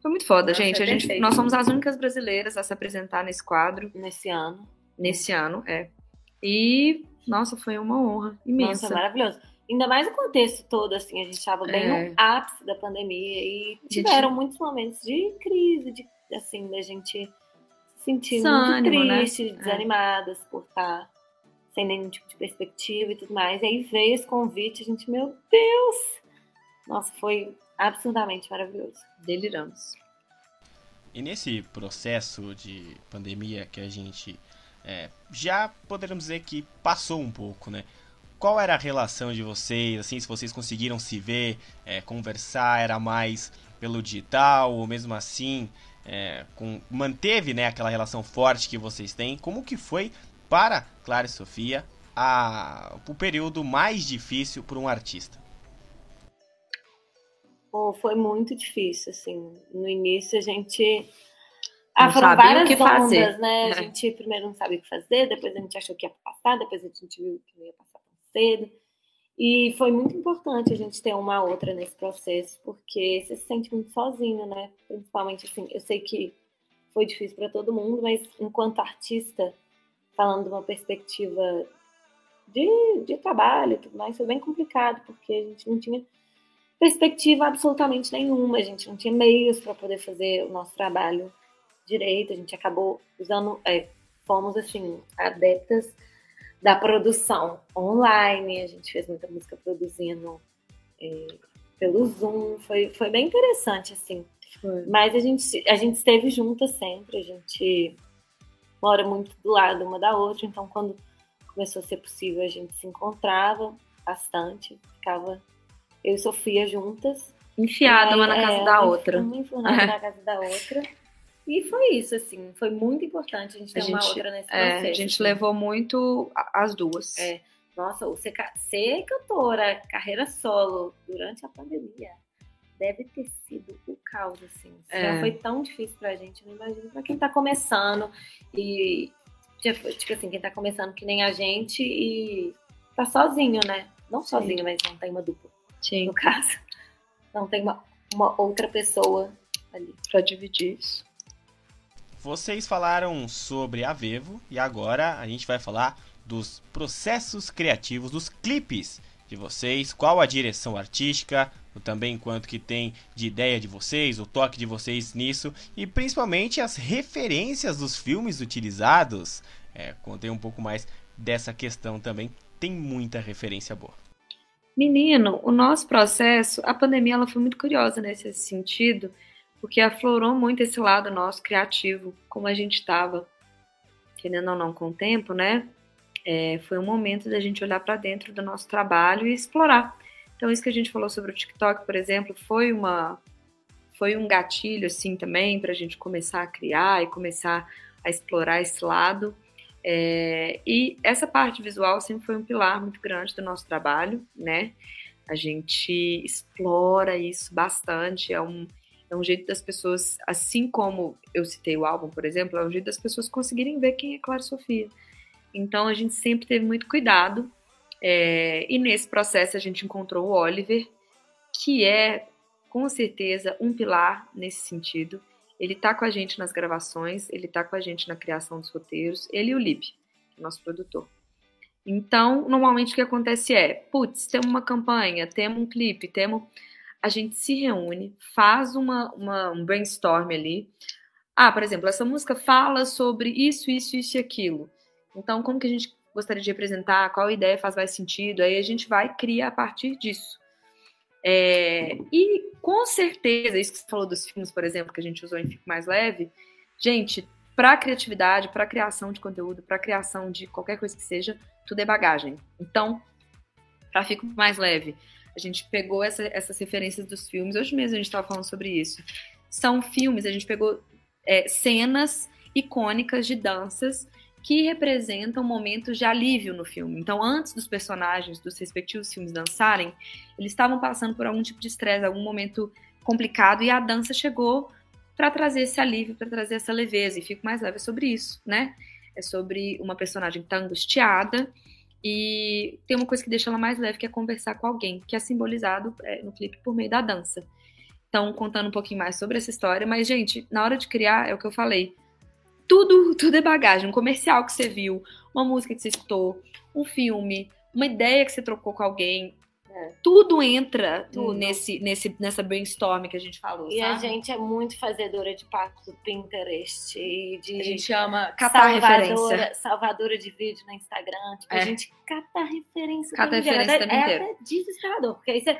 Foi muito foda, Nossa, gente. é A gente. Nós somos as únicas brasileiras a se apresentar nesse quadro Nesse ano. nesse ano, é. E, nossa, foi uma honra imensa. Nossa, maravilhoso. Ainda mais o contexto todo, assim, a gente estava bem É. no ápice da pandemia e Gente- tiveram muitos momentos de crise, de, assim, da gente se sentir Desânimo, muito né? triste, É. desanimadas por estar sem nenhum tipo de perspectiva e tudo mais. E aí veio esse convite, a gente, meu Deus! Nossa, foi absurdamente maravilhoso. Deliramos. E nesse processo de pandemia que a gente é, já poderíamos dizer que passou um pouco, né? Qual era a relação de vocês, assim, se vocês conseguiram se ver, é, conversar, era mais pelo digital, ou mesmo assim, é, com- manteve né, aquela relação forte que vocês têm? Como que foi para Clara e Sofia a, o período mais difícil para um artista? Pô, foi muito difícil, assim. No início a gente. Ah, Não foram sabia o várias que ondas, fazer. né? A É. gente primeiro não sabia o que fazer, depois a gente achou que ia passar, depois a gente viu que não ia passar tão cedo. E foi muito importante a gente ter uma outra nesse processo, porque você se sente muito sozinho, né? Principalmente assim, eu sei que foi difícil para todo mundo, mas enquanto artista, falando de uma perspectiva de, de trabalho e tudo mais, foi bem complicado, porque a gente não tinha perspectiva absolutamente nenhuma, a gente não tinha meios para poder fazer o nosso trabalho direito, a gente acabou usando, é, fomos assim, adeptas da produção online, a gente fez muita música produzindo é, pelo Zoom, foi, foi bem interessante, assim. Mas a gente, a gente esteve juntas sempre, a gente mora muito do lado uma da outra, então quando começou a ser possível a gente se encontrava bastante, ficava eu e Sofia juntas. Enfiada uma na É, casa da uma- outra. Uma enfiada na casa da outra. E foi isso, assim, foi muito importante a gente ter A uma gente- outra nesse É, processo. a gente assim. levou muito as duas. É. Nossa, ca- ser cantora, carreira solo, durante a pandemia, deve ter sido o caos, assim. É. Já foi tão difícil pra gente, não imagino pra quem tá começando. E, tipo tipo assim, quem tá começando que nem a gente e tá sozinho, né? Não sozinho, mas não tem uma dupla, Sim, no caso. Não tem uma, uma outra pessoa ali. pra dividir isso. Vocês falaram sobre a Vevo e agora a gente vai falar dos processos criativos, dos clipes de vocês, qual a direção artística, também quanto que tem de ideia de vocês, o toque de vocês nisso e principalmente as referências dos filmes utilizados. É, contei um pouco mais dessa questão também, tem muita referência boa. Menino, o nosso processo, a pandemia ela foi muito curiosa nesse sentido, porque aflorou muito esse lado nosso criativo, como a gente estava, querendo ou não, com o tempo, né? É, foi um momento da gente olhar para dentro do nosso trabalho e explorar. Então, isso que a gente falou sobre o TikTok, por exemplo, foi uma foi um gatilho assim também para a gente começar a criar e começar a explorar esse lado. É, e essa parte visual sempre foi um pilar muito grande do nosso trabalho, né? A gente explora isso bastante, é um, é um jeito das pessoas, assim como eu citei o álbum, por exemplo, é um jeito das pessoas conseguirem ver quem é Clara Sofia. Então a gente sempre teve muito cuidado, é, e nesse processo a gente encontrou o Oliver, que é com certeza um pilar nesse sentido. Ele tá com a gente nas gravações, ele tá com a gente na criação dos roteiros, ele e o Lib, nosso produtor. Então, normalmente o que acontece é, putz, temos uma campanha, temos um clipe, temos. A gente se reúne, faz uma, uma, um brainstorm ali. Ah, por exemplo, essa música fala sobre isso, isso, isso e aquilo. Então, como que a gente gostaria de representar? Qual ideia faz mais sentido? Aí a gente vai criar a partir disso. É, e com certeza, isso que você falou dos filmes, por exemplo, que a gente usou em Fico Mais Leve, gente, para criatividade, para criação de conteúdo, para criação de qualquer coisa que seja, tudo é bagagem. Então, para Fico Mais Leve, a gente pegou essa, essas referências dos filmes, hoje mesmo a gente estava falando sobre isso. São filmes, a gente pegou é, cenas icônicas de danças que representam momentos de alívio no filme. Então, antes dos personagens dos respectivos filmes dançarem, eles estavam passando por algum tipo de estresse, algum momento complicado, e a dança chegou para trazer esse alívio, para trazer essa leveza. E fico mais leve sobre isso, né? É sobre uma personagem que tá angustiada e tem uma coisa que deixa ela mais leve, que é conversar com alguém, que é simbolizado é, no clipe por meio da dança. Então, contando um pouquinho mais sobre essa história. Mas, gente, na hora de criar, é o que eu falei tudo, tudo é bagagem. Um comercial que você viu, uma música que você escutou, um filme, uma ideia que você trocou com alguém. É. Tudo entra tudo. Nesse, nesse, nessa brainstorm que a gente falou. E sabe? a gente é muito fazedora de papo do Pinterest. E de a gente ama catar salvadora, referência. Salvadora de vídeo no Instagram. Tipo, É. A gente cata referência. Cata referência é, inteiro. É até desesperador. Porque aí você.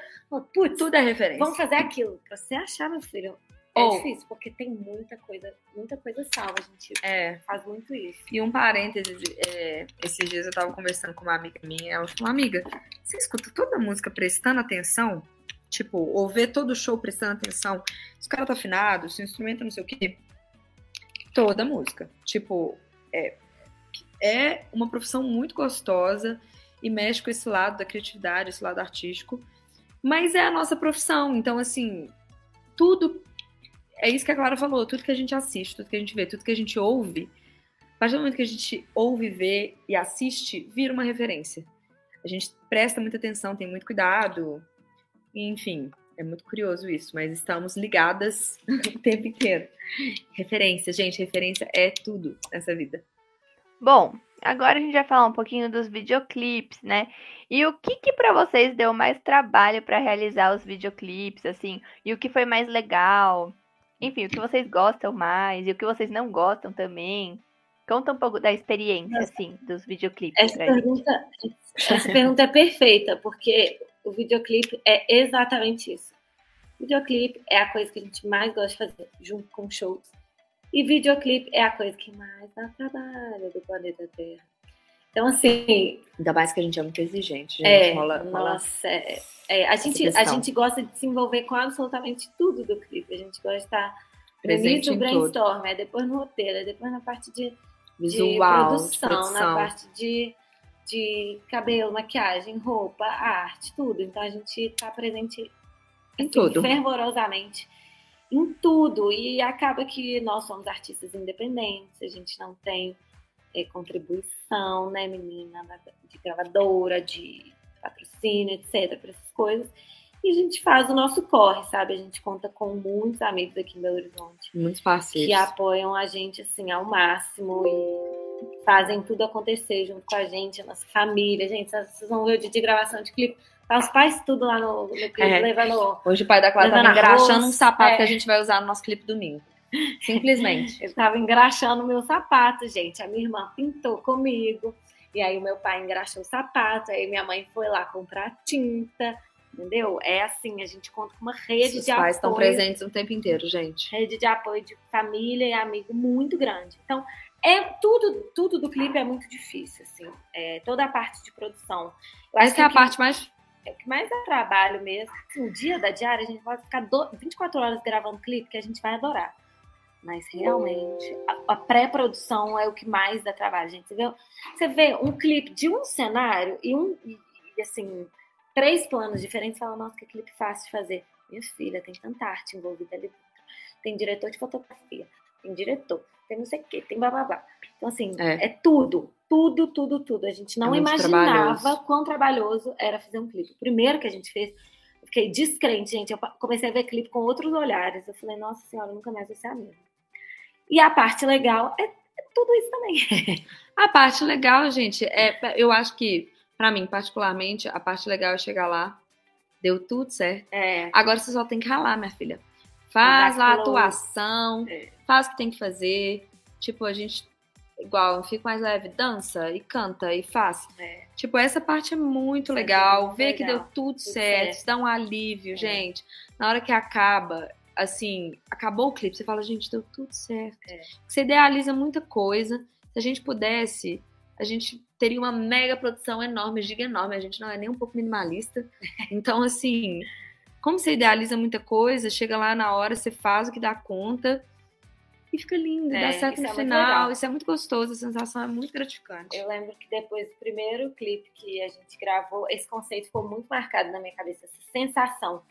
Putz, Tudo é referência. vamos fazer aquilo. Pra você achar, meu filho. É Ou- difícil, porque tem muita coisa, muita coisa salva, a gente É. faz muito isso. E um parênteses, é, esses dias eu tava conversando com uma amiga minha, ela falou, amiga, você escuta toda a música prestando atenção? Tipo, ou vê todo o show prestando atenção? Se o cara tá afinado, se o instrumento não sei o quê. Toda música. Tipo, é, é uma profissão muito gostosa e mexe com esse lado da criatividade, esse lado artístico. Mas é a nossa profissão, então assim, tudo é isso que a Clara falou, tudo que a gente assiste, tudo que a gente vê, tudo que a gente ouve, a partir do momento que a gente ouve, vê e assiste, vira uma referência. A gente presta muita atenção, tem muito cuidado, enfim, é muito curioso isso, mas estamos ligadas o tempo inteiro. Referência, gente, referência é tudo nessa vida. Bom, agora a gente vai falar um pouquinho dos videoclipes, né? E o que que para vocês deu mais trabalho para realizar os videoclipes, assim? E o que foi mais legal? Enfim, o que vocês gostam mais e o que vocês não gostam também? Conta um pouco da experiência, assim, dos videoclipes Essa pra gente. pergunta, essa pergunta é perfeita, porque o videoclipe é exatamente isso. Videoclipe é a coisa que a gente mais gosta de fazer, junto com shows. E videoclipe é a coisa que mais dá trabalho do planeta Terra. Então, assim, Ainda mais que a gente é muito exigente, gente. é, rola, rola- nossa, é, é, a, gente, a gente gosta de se envolver com absolutamente tudo do clipe. A gente gosta de estar no Presente tudo. brainstorm, é depois no roteiro, é depois na parte de visual, de de produção, produção. na parte de, de cabelo, maquiagem, roupa, arte, tudo. Então a gente está presente Em assim, tudo. fervorosamente em tudo. E acaba que nós somos artistas independentes, a gente não tem é, contribuição, né, menina, de gravadora, de patrocínio, etc., coisas. E a gente faz o nosso corre, sabe? A gente conta com muitos amigos aqui em Belo Horizonte Muitos que parceiros. apoiam a gente assim ao máximo e fazem tudo acontecer junto com a gente, a nossa família. Gente, vocês vão ver o dia de gravação de clipe. Tá os pais tudo lá no, no clipe, É. levando. Hoje o pai da Clara tava engraxando um sapato é. que a gente vai usar no nosso clipe domingo. Simplesmente. Ele tava engraxando o meu sapato, gente. A minha irmã pintou comigo. E aí o meu pai engraxou o sapato. Aí minha mãe foi lá comprar tinta. Entendeu? É assim, a gente conta com uma rede Os de pais estão apoio. presentes o tempo inteiro, gente. rede de apoio de família e amigo muito grande. Então, é tudo, tudo do clipe é muito difícil, assim. É, toda a parte de produção. Eu acho Essa é a que parte mais. é o que mais dá trabalho mesmo. Assim, um dia da diária, a gente pode ficar do- 24 horas gravando clipe que a gente vai adorar. Mas realmente, a, a pré-produção é o que mais dá trabalho, gente. Você vê, você vê um clipe de um cenário e um. E, e, assim, três planos diferentes, fala, nossa, que clipe fácil de fazer. Minha filha, tem tanta arte envolvida ali dentro. Tem diretor de fotografia, tem diretor, tem não sei o quê, tem bababá. Então, assim, É. é, tudo, tudo, tudo, tudo. A gente não É imaginava trabalhoso. quão trabalhoso era fazer um clipe. O primeiro que a gente fez, eu fiquei descrente, gente. Eu comecei a ver clipe com outros olhares. Eu falei, nossa senhora, nunca mais vai ser a mesma. E a parte legal é, é tudo isso também. A parte legal, gente, é. Eu acho que, pra mim, particularmente, a parte legal é chegar lá. Deu tudo certo. É, Agora você só tem que ralar, minha filha. Faz lá a atuação, É. faz o que tem que fazer. Tipo, a gente, igual, fica mais leve, dança e canta e faz. É. Tipo, essa parte é muito legal. é muito Ver que legal. deu tudo, Tudo certo, certo. dá um alívio, É. gente. Na hora que acaba, assim, acabou o clipe, você fala, gente, deu tudo certo. É. Você idealiza muita coisa. Se a gente pudesse, a gente teria uma mega produção enorme, giga enorme. A gente não é nem um pouco minimalista. Então, assim, como você idealiza muita coisa, chega lá na hora, você faz o que dá conta e fica lindo, É, dá certo no é final. Isso é muito gostoso, a sensação é muito gratificante. Eu lembro que depois do primeiro clipe que a gente gravou, esse conceito ficou muito marcado na minha cabeça, essa sensação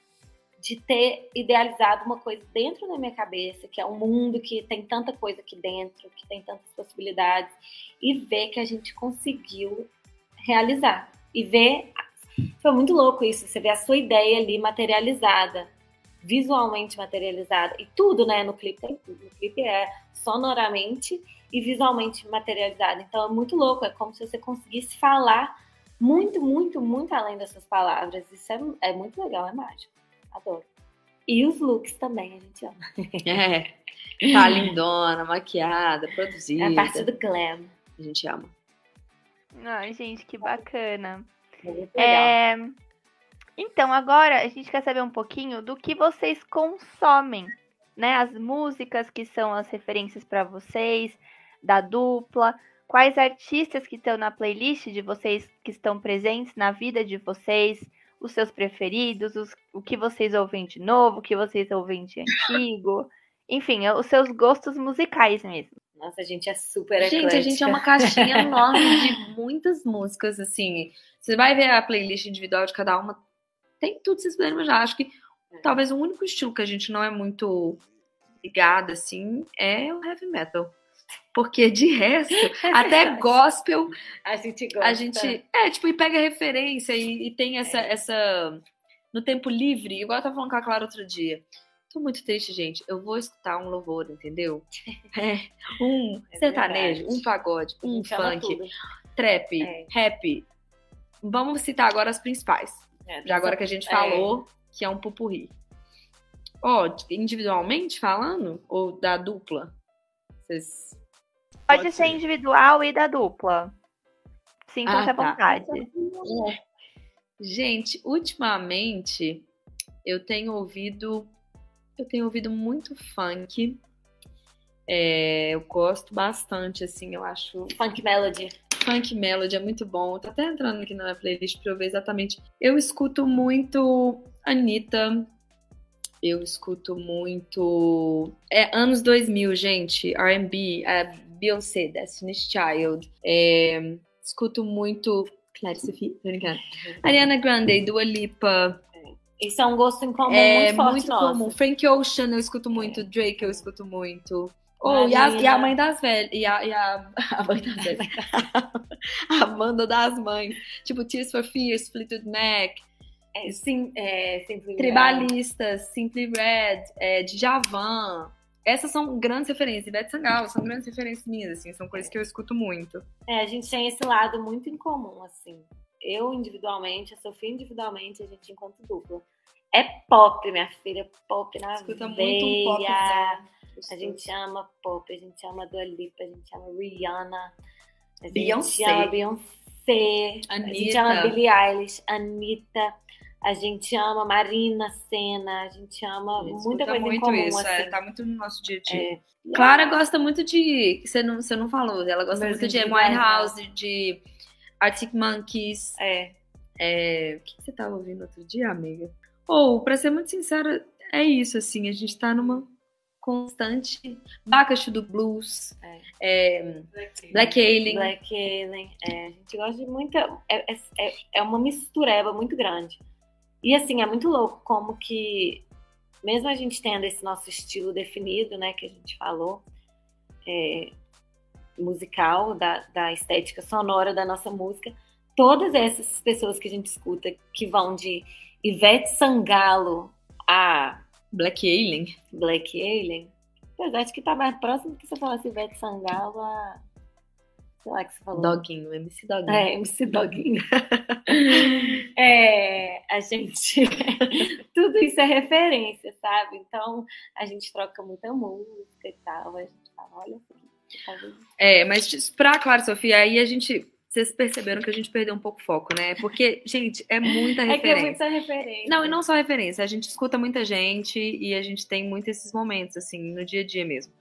de ter idealizado uma coisa dentro da minha cabeça, que é um mundo que tem tanta coisa aqui dentro, que tem tantas possibilidades, e ver que a gente conseguiu realizar. E ver. Foi muito louco isso, você vê a sua ideia ali materializada, visualmente materializada. E tudo, né? No clipe tem tudo. No clipe é sonoramente e visualmente materializado. Então é muito louco, é como se você conseguisse falar muito, muito, muito além dessas palavras. Isso é, é muito legal, é mágico. Adoro. E os looks também, a gente ama. É. Tá lindona, maquiada, produzida. É a parte do glam. A gente ama. Ai, gente, que bacana. É. É, Então, agora a gente quer saber um pouquinho do que vocês consomem, né? As músicas que são as referências para vocês, da dupla, quais artistas que estão na playlist de vocês que estão presentes na vida de vocês, os seus preferidos, os- o que vocês ouvem de novo, o que vocês ouvem de antigo, enfim, os seus gostos musicais mesmo. Nossa, a gente é super Gente, a gente é uma caixinha enorme de muitas músicas, assim. Você vai ver a playlist individual de cada uma, tem tudo que vocês puderem imaginar. Acho que talvez o único estilo que a gente não é muito ligada, assim, é o heavy metal. Porque de resto, até gospel, A gente gosta. a gente. É, tipo, e pega referência e, e tem essa, essa. No tempo livre, igual eu tava falando com a Clara outro dia. Tô muito triste, gente. Eu vou escutar um louvor, entendeu? É, um É sertanejo, verdade. um pagode, um funk, tudo. trap, É. rap. Vamos citar agora as principais. É, Já agora que a gente é. falou que é um pupurri. Ó, individualmente falando? Ou da dupla? Vocês. Pode, Pode ser ser. individual e da dupla. Sintam-se Ah, à tá. vontade. Gente, ultimamente eu tenho ouvido. Eu tenho ouvido muito funk. É, eu gosto bastante, assim, eu acho Funk Melody. Funk Melody é muito bom. Tô até entrando aqui na minha playlist pra eu ver exatamente. Eu escuto muito Anitta. Eu escuto muito. É anos 2000, gente. RB, é, Beyoncé, Destiny's Child. É, escuto muito. Clarice Sophie, tô brincando. Ariana Grande, Dua Lipa. Isso é um gosto em comum é muito forte muito nosso. comum. Frank Ocean eu escuto muito. Drake eu escuto muito. Oh, e, a, e a mãe das velhas. E a, e a, a mãe das velhas. a banda das mães. Tipo, Tears for Fears, Fleetwood Mac, É, sim, é, sempre Tribalistas, Simply Red, é, Djavan. Essas são grandes referências. Ivete Sangalo são grandes referências minhas, assim. São coisas que eu escuto muito. É, a gente tem esse lado muito em comum, assim. Eu individualmente, a Sofia individualmente, a gente enquanto dupla. É pop, minha filha, pop na Escuta muito veia. um popzão. A gente ama pop, a gente ama Dua Lipa, a gente ama Rihanna. A gente Beyoncé. ama Beyoncé. A gente Anitta. ama Billie Eilish, Anitta. A gente ama Marina Senna. A gente ama muita coisa em muito comum, isso, é, assim. tá muito no nosso dia a dia. É. Clara gosta muito de. Você não, você não falou, ela gosta Meus muito de Winehouse, de Arctic Monkeys. É. É, O que você tava ouvindo outro dia, amiga? Ou, pra ser muito sincera, é isso, assim, a gente tá numa constante Bacacho do Blues, é, Black Alien. Black Alien. É, a gente gosta de muita. É, é, é uma mistureba muito grande. E assim, é muito louco como que, mesmo a gente tendo esse nosso estilo definido, né, que a gente falou, é, musical, da, da estética sonora da nossa música, todas essas pessoas que a gente escuta, que vão de Ivete Sangalo a Black Alien. Black Alien, apesar de que tá mais próximo do que você falasse Ivete Sangalo a. Sei lá que você falou. Doguinho, MC Doguinho. É, MC Doguinho. é, a gente. Tudo isso é referência, sabe? Então, a gente troca muita música e tal. A gente fala, olha aqui. É, mas pra Clara Sofia, aí a gente. Vocês perceberam que a gente perdeu um pouco o foco, né? Porque, gente, é muita É que é referência. muita referência. Não, e não só referência, a gente escuta muita gente e a gente tem muito esses momentos, assim, no dia a dia mesmo.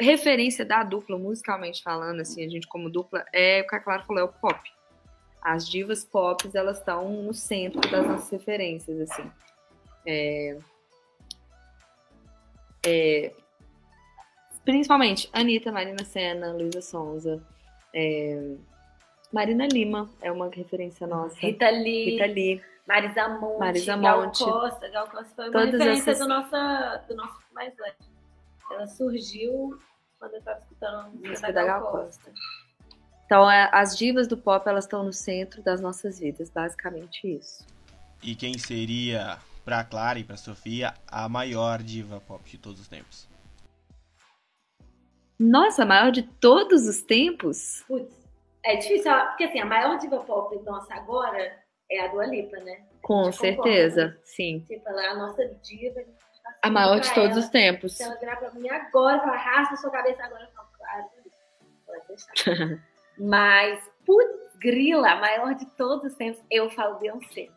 Referência da dupla, musicalmente falando, assim, a gente como dupla, é o que a Clara falou, é o pop. As divas pop, elas estão no centro das nossas referências, assim. É... É... principalmente Anitta, Marina Senna, Luísa Sonza, é, Marina Lima é uma referência nossa. Rita Lee, Rita Lee. Marisa Monte, Marisa Gal Monte. Costa. Gal Costa foi uma Todas referência essas- do, nossa, do nosso mais leve. Ela surgiu quando eu tava escutando a música da da Gal Gal Costa. Então, é, as divas do pop, elas estão no centro das nossas vidas, basicamente isso. E quem seria, pra Clara e pra Sofia, a maior diva pop de todos os tempos? Nossa, a maior de todos os tempos? Putz, é difícil, porque assim, a maior diva pop nossa agora é a Dua Lipa, né? Com Gente, certeza, sim. Tipo, ela é a nossa diva. A maior de todos ela. os tempos. Se ela virar pra mim agora e falar, raspa sua cabeça agora, eu falo, claro, pode deixar. Mas, putz, grila, a maior de todos os tempos, eu falo Beyoncé.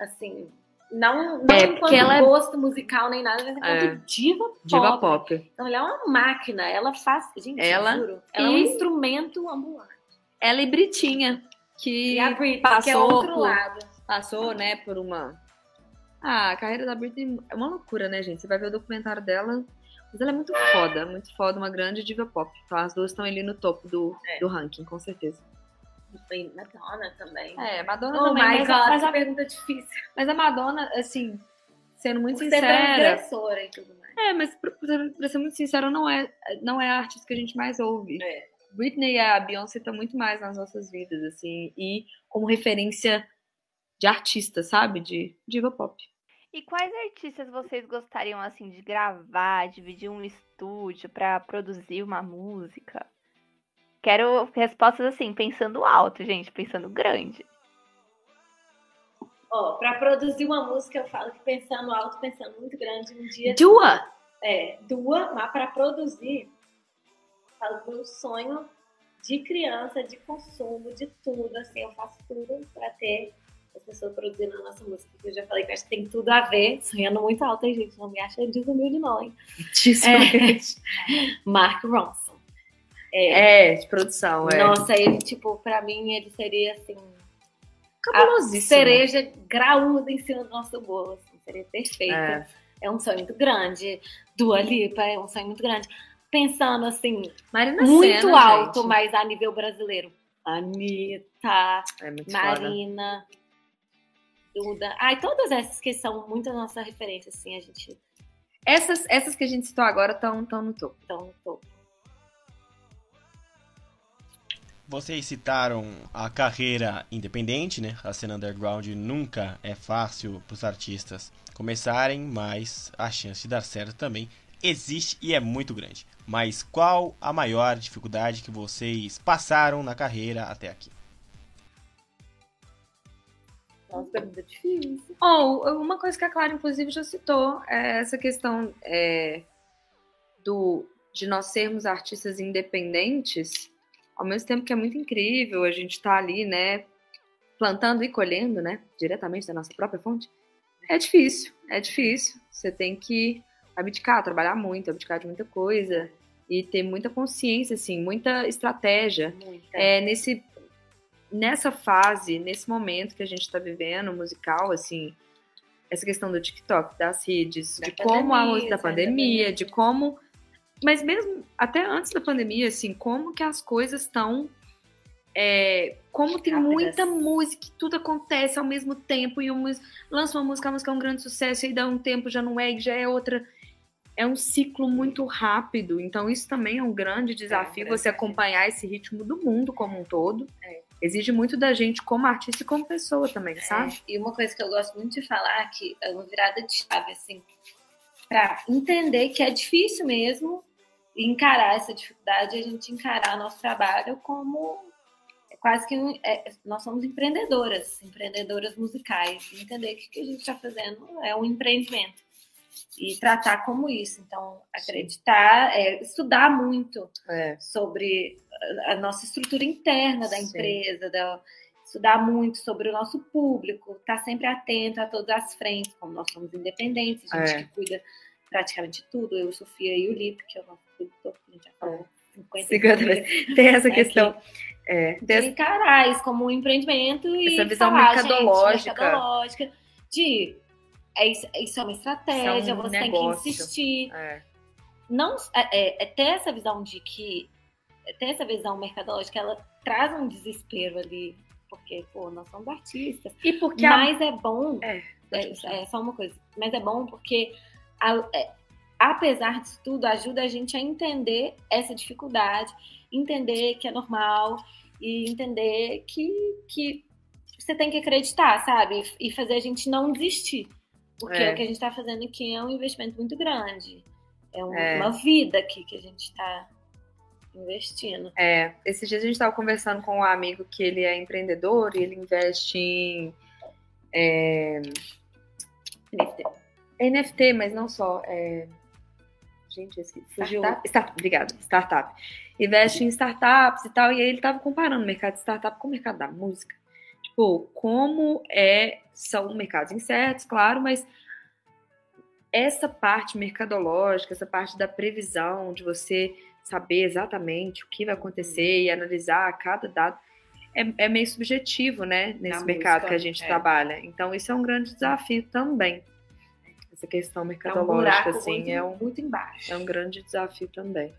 Assim, não, não É, enquanto ela é- gosto musical nem nada, mas enquanto É. diva pop. Diva pop. Então, ela é uma máquina, ela faz, gente, Ela juro, ela é um e- instrumento ambulante. Ela e Britinha, que E a Britney, que é passou outro por- lado. passou, né, por uma. Ah, a carreira da Britney é uma loucura, né, gente? Você vai ver o documentário dela, mas ela é muito foda, muito foda, uma grande diva pop. Então as duas estão ali no topo do, É. do ranking, com certeza. Foi Madonna também. É, Madonna Oh também, my mas, God, a, mas, a, pergunta difícil. mas a Madonna, assim, sendo muito Por ser sincera. transgressora e tudo mais. É, mas pra, pra- pra ser muito sincera, não é, não é a artista que a gente mais ouve. É. Britney e a Beyoncé estão muito mais nas nossas vidas, assim, e como referência de artista, sabe? De diva pop. E quais artistas vocês gostariam assim de gravar, dividir um estúdio pra produzir uma música? Quero respostas assim, pensando alto, gente, pensando grande. Ó, pra produzir uma música, eu falo que pensando alto, pensando muito grande, um dia. Dua! É, duas, mas pra produzir, eu falo que meu sonho de criança, de consumo, de tudo, assim, eu faço tudo pra ter as pessoas produzindo a nossa música. Eu já falei que acho que tem tudo a ver, sonhando muito alto, hein, gente? Não me acha desumilde, não, hein? É, Mark Ronson. É, É, de produção, é. Nossa, ele, tipo, pra mim, ele seria assim. a Cabulosíssimo. cereja graúda em cima do nosso bolo. Assim, seria perfeita. É. É. um sonho muito grande. Dua Lipa é um sonho muito grande. Pensando assim, Marina muito alto, gente. mas a nível brasileiro. Anitta, É foda. Duda. Ai, todas essas que são muito a nossa referência, assim, a gente Essas, essas que a gente citou agora estão tão no topo. tá no topo. Vocês citaram a carreira independente, né? A cena underground nunca é fácil para os artistas começarem, mas a chance de dar certo também existe e é muito grande. Mas qual a maior dificuldade que vocês passaram na carreira até aqui? Nossa, pergunta difícil. Oh, uma coisa que a Clara, inclusive, já citou é essa questão é, do, de nós sermos artistas independentes, ao mesmo tempo que é muito incrível a gente estar ali, né, plantando e colhendo, né, diretamente da nossa própria fonte. É difícil, é difícil. Você tem que abdicar, trabalhar muito, abdicar de muita coisa e ter muita consciência, assim, muita estratégia Muita. é, nesse nessa fase, nesse momento que a gente está vivendo, musical, assim, essa questão do TikTok, das redes, Da de como a pandemia, música da pandemia, pandemia. de como, mas mesmo até antes da pandemia, assim, como que as coisas estão, é, como tem Rápidas. muita música, tudo acontece ao mesmo tempo e uma, lança uma música, a música é um grande sucesso e dá um tempo já não é, e já é outra. É um ciclo muito rápido, então isso também é um grande desafio, grande você acompanhar esse ritmo do mundo como um todo. É. Exige muito da gente como artista e como pessoa também, sabe? É, e uma coisa que eu gosto muito de falar que é uma virada de chave, assim, para entender que é difícil mesmo encarar essa dificuldade, a gente encarar nosso trabalho como é quase que um- é, nós somos empreendedoras, empreendedoras musicais, entender que o que a gente está fazendo é um empreendimento e tratar como isso. Então, acreditar, é, estudar muito É. sobre a- nossa estrutura interna da empresa, da- estudar muito sobre o nosso público, estar sempre atento a todas as frentes, como nós somos independentes, a gente É. que cuida praticamente tudo, eu, Sofia e o Lipe, que é o nosso produtor, que a gente já falou 50 50 vezes. Tem essa É questão. É, De encarar isso como um empreendimento e Essa visão falar, mercadológica. Gente, mercadológica de é isso, isso é uma estratégia, é um você tem que negócio. insistir, é. não é, é, ter essa visão de que ter essa visão mercadológica, ela traz um desespero ali, porque pô, nós somos artistas. E porque mas a... é bom, é, é, é, só uma coisa, mas é bom porque a, é, apesar disso tudo ajuda a gente a entender essa dificuldade, entender que é normal e entender que, que você tem que acreditar, sabe? E fazer a gente não desistir. Porque é. o que a gente está fazendo aqui é um investimento muito grande. É, um, é. uma vida aqui que a gente está investindo. É, esses dias a gente estava conversando com um amigo que ele é empreendedor e ele investe em é, NFT. NFT, mas não só. É, gente, esse fugiu. Startup? Start, obrigada, startup. Investe em startups e tal, e aí ele estava comparando o mercado de startup com o mercado da música. Tipo, como é. São mercados incertos, claro, mas essa parte mercadológica, essa parte da previsão, de você saber exatamente o que vai acontecer e analisar cada dado, é, é meio subjetivo, né? Nesse Na mercado música, que a gente é. trabalha. Então, isso é um grande desafio também. Essa questão mercadológica, é um assim, muito, é um, muito embaixo. É um grande desafio também.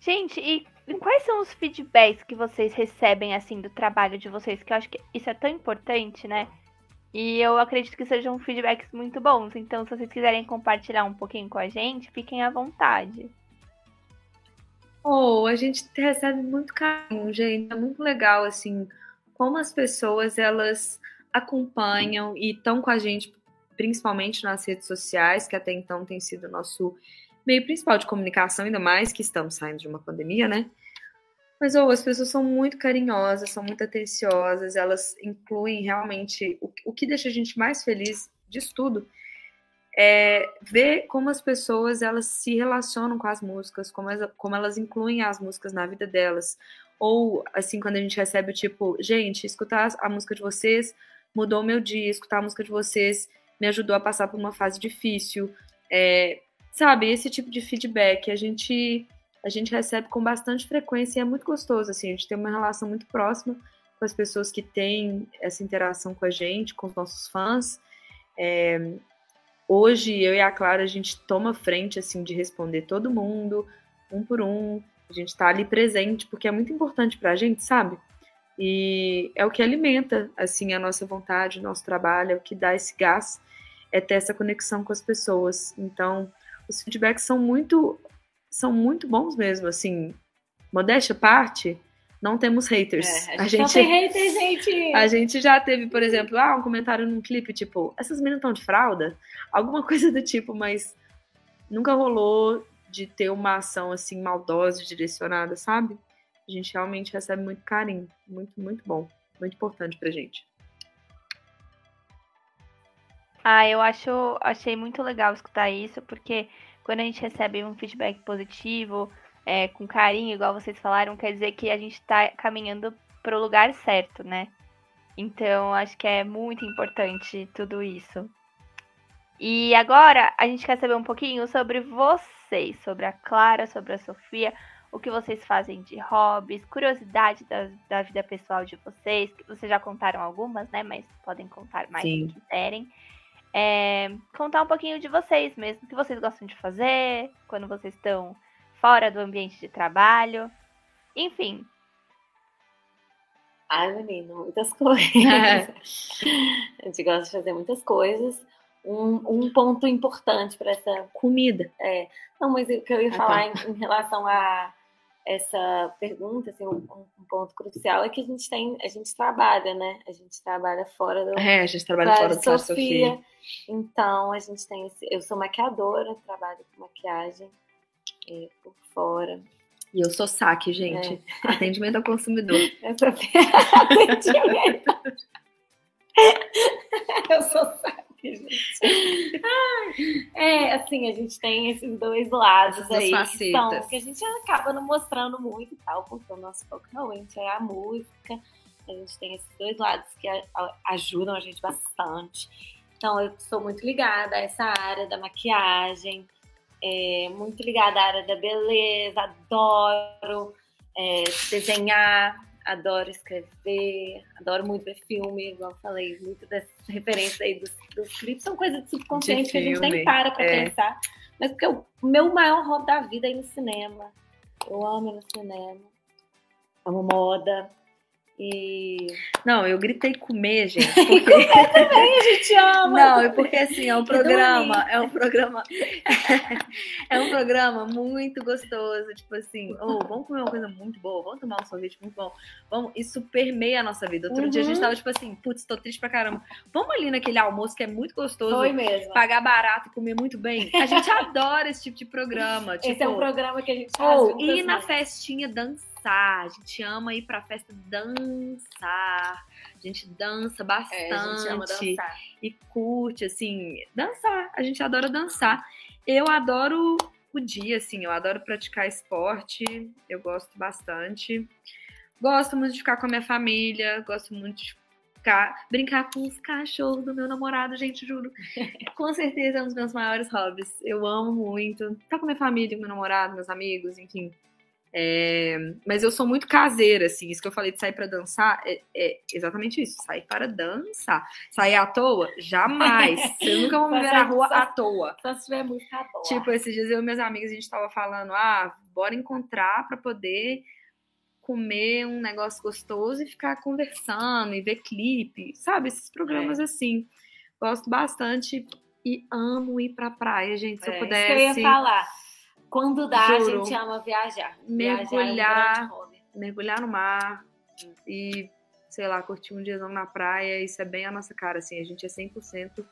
Gente, e quais são os feedbacks que vocês recebem, assim, do trabalho de vocês? Que eu acho que isso é tão importante, né? E eu acredito que sejam feedbacks muito bons. Então, se vocês quiserem compartilhar um pouquinho com a gente, fiquem à vontade. Oh, a gente recebe muito carinho, gente. É muito legal, assim, como as pessoas, elas acompanham e estão com a gente, principalmente nas redes sociais, que até então tem sido nosso meio principal de comunicação, ainda mais que estamos saindo de uma pandemia, né? Mas oh, as pessoas são muito carinhosas, são muito atenciosas, elas incluem realmente o, o que deixa a gente mais feliz disso tudo é ver como as pessoas elas se relacionam com as músicas, como, as, como elas incluem as músicas na vida delas. Ou assim, quando a gente recebe tipo, gente, escutar a música de vocês mudou meu dia, escutar a música de vocês me ajudou a passar por uma fase difícil. É, sabe, esse tipo de feedback a gente a gente recebe com bastante frequência e é muito gostoso, assim, a gente tem uma relação muito próxima com as pessoas que têm essa interação com a gente, com os nossos fãs. É, hoje, eu e a Clara, a gente toma frente, assim, de responder todo mundo, um por um, a gente está ali presente, porque é muito importante para a gente, sabe? E é o que alimenta, assim, a nossa vontade, o nosso trabalho, é o que dá esse gás, é ter essa conexão com as pessoas. Então, os feedbacks são muito são muito bons mesmo, assim, modéstia à parte, não temos haters. É, a, gente a, gente, não tem haters, gente! A gente já teve, por exemplo, ah, um comentário num clipe, tipo, essas meninas estão de fralda? Alguma coisa do tipo, mas nunca rolou de ter uma ação, assim, maldosa, direcionada, sabe? A gente realmente recebe muito carinho. Muito, muito bom. Muito importante pra gente. Ah, eu acho, achei muito legal escutar isso, porque quando a gente recebe um feedback positivo, é, com carinho, igual vocês falaram, quer dizer que a gente está caminhando para o lugar certo, né? Então, acho que é muito importante tudo isso. E agora a gente quer saber um pouquinho sobre vocês, sobre a Clara, sobre a Sofia, o que vocês fazem de hobbies, curiosidade da, da vida pessoal de vocês. Vocês já contaram algumas, né? Mas podem contar mais Sim. se quiserem é, contar um pouquinho de vocês mesmo, o que vocês gostam de fazer, quando vocês estão fora do ambiente de trabalho, enfim. Ai, menino, muitas coisas. a gente gosta de fazer muitas coisas. Um, um ponto importante para essa comida. É, não, mas o que eu ia ah, falar tá. em, em relação a essa pergunta, assim, um, um, ponto crucial é que a gente tem, a gente trabalha, né? A gente trabalha fora do. É, a gente trabalha fora do Sofia. Sofia. Então a gente tem esse, eu sou maquiadora, trabalho com maquiagem é, por fora. E eu sou saque, gente. É. Atendimento ao consumidor. É atendimento. eu sou saque. É, assim, a gente tem esses dois lados Essas aí, que, são, que a gente acaba não mostrando muito e tal, porque o nosso foco realmente é a música. A gente tem esses dois lados que ajudam a gente bastante. Então, eu sou muito ligada a essa área da maquiagem, é, muito ligada à área da beleza, adoro é, desenhar, adoro escrever, adoro muito ver filme, igual eu falei, muito dessas referências aí dos, dos clipes são coisas de subconsciente que a gente nem para pra é. pensar. Mas porque o meu maior hobby da vida é ir no cinema. Eu amo ir no cinema. Amo moda. E. Não, eu gritei comer, gente. Porque... A gente ama! Não, é porque assim, é um programa, é um programa, é um programa muito gostoso, tipo assim, oh, vamos comer uma coisa muito boa, vamos tomar um sorvete muito bom, vamos, isso permeia a nossa vida. Outro dia a gente Uhum. tava tipo assim, putz, tô triste pra caramba, vamos ali naquele almoço que é muito gostoso, Foi mesmo. pagar barato e comer muito bem. A gente adora esse tipo de programa, tipo, Esse é um programa que a gente faz. ou ir na festinha dançar. A gente ama ir pra festa dançar. A gente dança bastante É, a gente ama dançar. e curte, assim, dançar. A gente adora dançar. Eu adoro o dia, assim, eu adoro praticar esporte, eu gosto bastante. Gosto muito de ficar com a minha família, gosto muito de ficar, brincar com os cachorros do meu namorado, gente, juro. com certeza é um dos meus maiores hobbies. Eu amo muito. Ficar com a minha família, com meu namorado, meus amigos, enfim. É, mas eu sou muito caseira, assim. Isso que eu falei de sair pra dançar é, é exatamente isso. Sair para dançar. Sair à toa? Jamais. Vocês nunca vão me ver na rua à toa. Só se tiver música boa. Tipo, esses dias eu e meus amigos, a gente tava falando, ah, bora encontrar pra poder comer um negócio gostoso e ficar conversando e ver clipe, sabe? Esses programas assim. Gosto bastante e amo ir pra praia, gente. Se É, eu isso que eu ia pudesse falar. Quando dá, Juro. a gente ama viajar. Mergulhar. Viajar é mergulhar no mar e, sei lá, curtir um diazão na praia, isso é bem a nossa cara, assim. A gente é 100%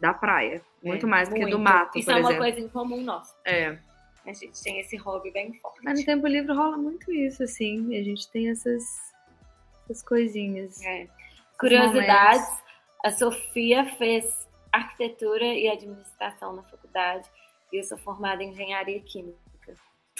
da praia. Muito É, mais do que do mato, Isso é uma exemplo. coisa em comum nossa. É. A gente tem esse hobby bem forte. Mas no tempo livre rola muito isso, assim. A gente tem essas, essas coisinhas. É. Curiosidades, momentos. a Sofia fez arquitetura e administração na faculdade eu sou formada em engenharia química.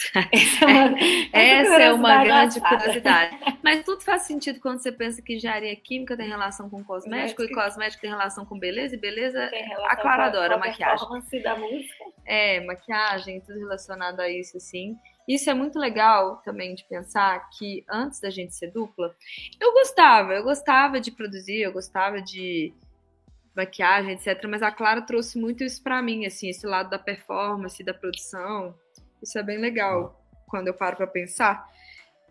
Essa é uma, Essa é uma curiosidade grande engraçada. curiosidade. Mas tudo faz sentido quando você pensa que engenharia química tem relação com cosmético e Médico. cosmético tem relação com beleza e beleza Tem relação A Clara com adora com a maquiagem. da música. É, maquiagem, tudo relacionado a isso, assim. Isso é muito legal também de pensar que antes da gente ser dupla, eu gostava, eu gostava de produzir, eu gostava de maquiagem, etc. Mas a Clara trouxe muito isso pra mim, assim, esse lado da performance, da produção. Isso é bem legal quando eu paro pra pensar.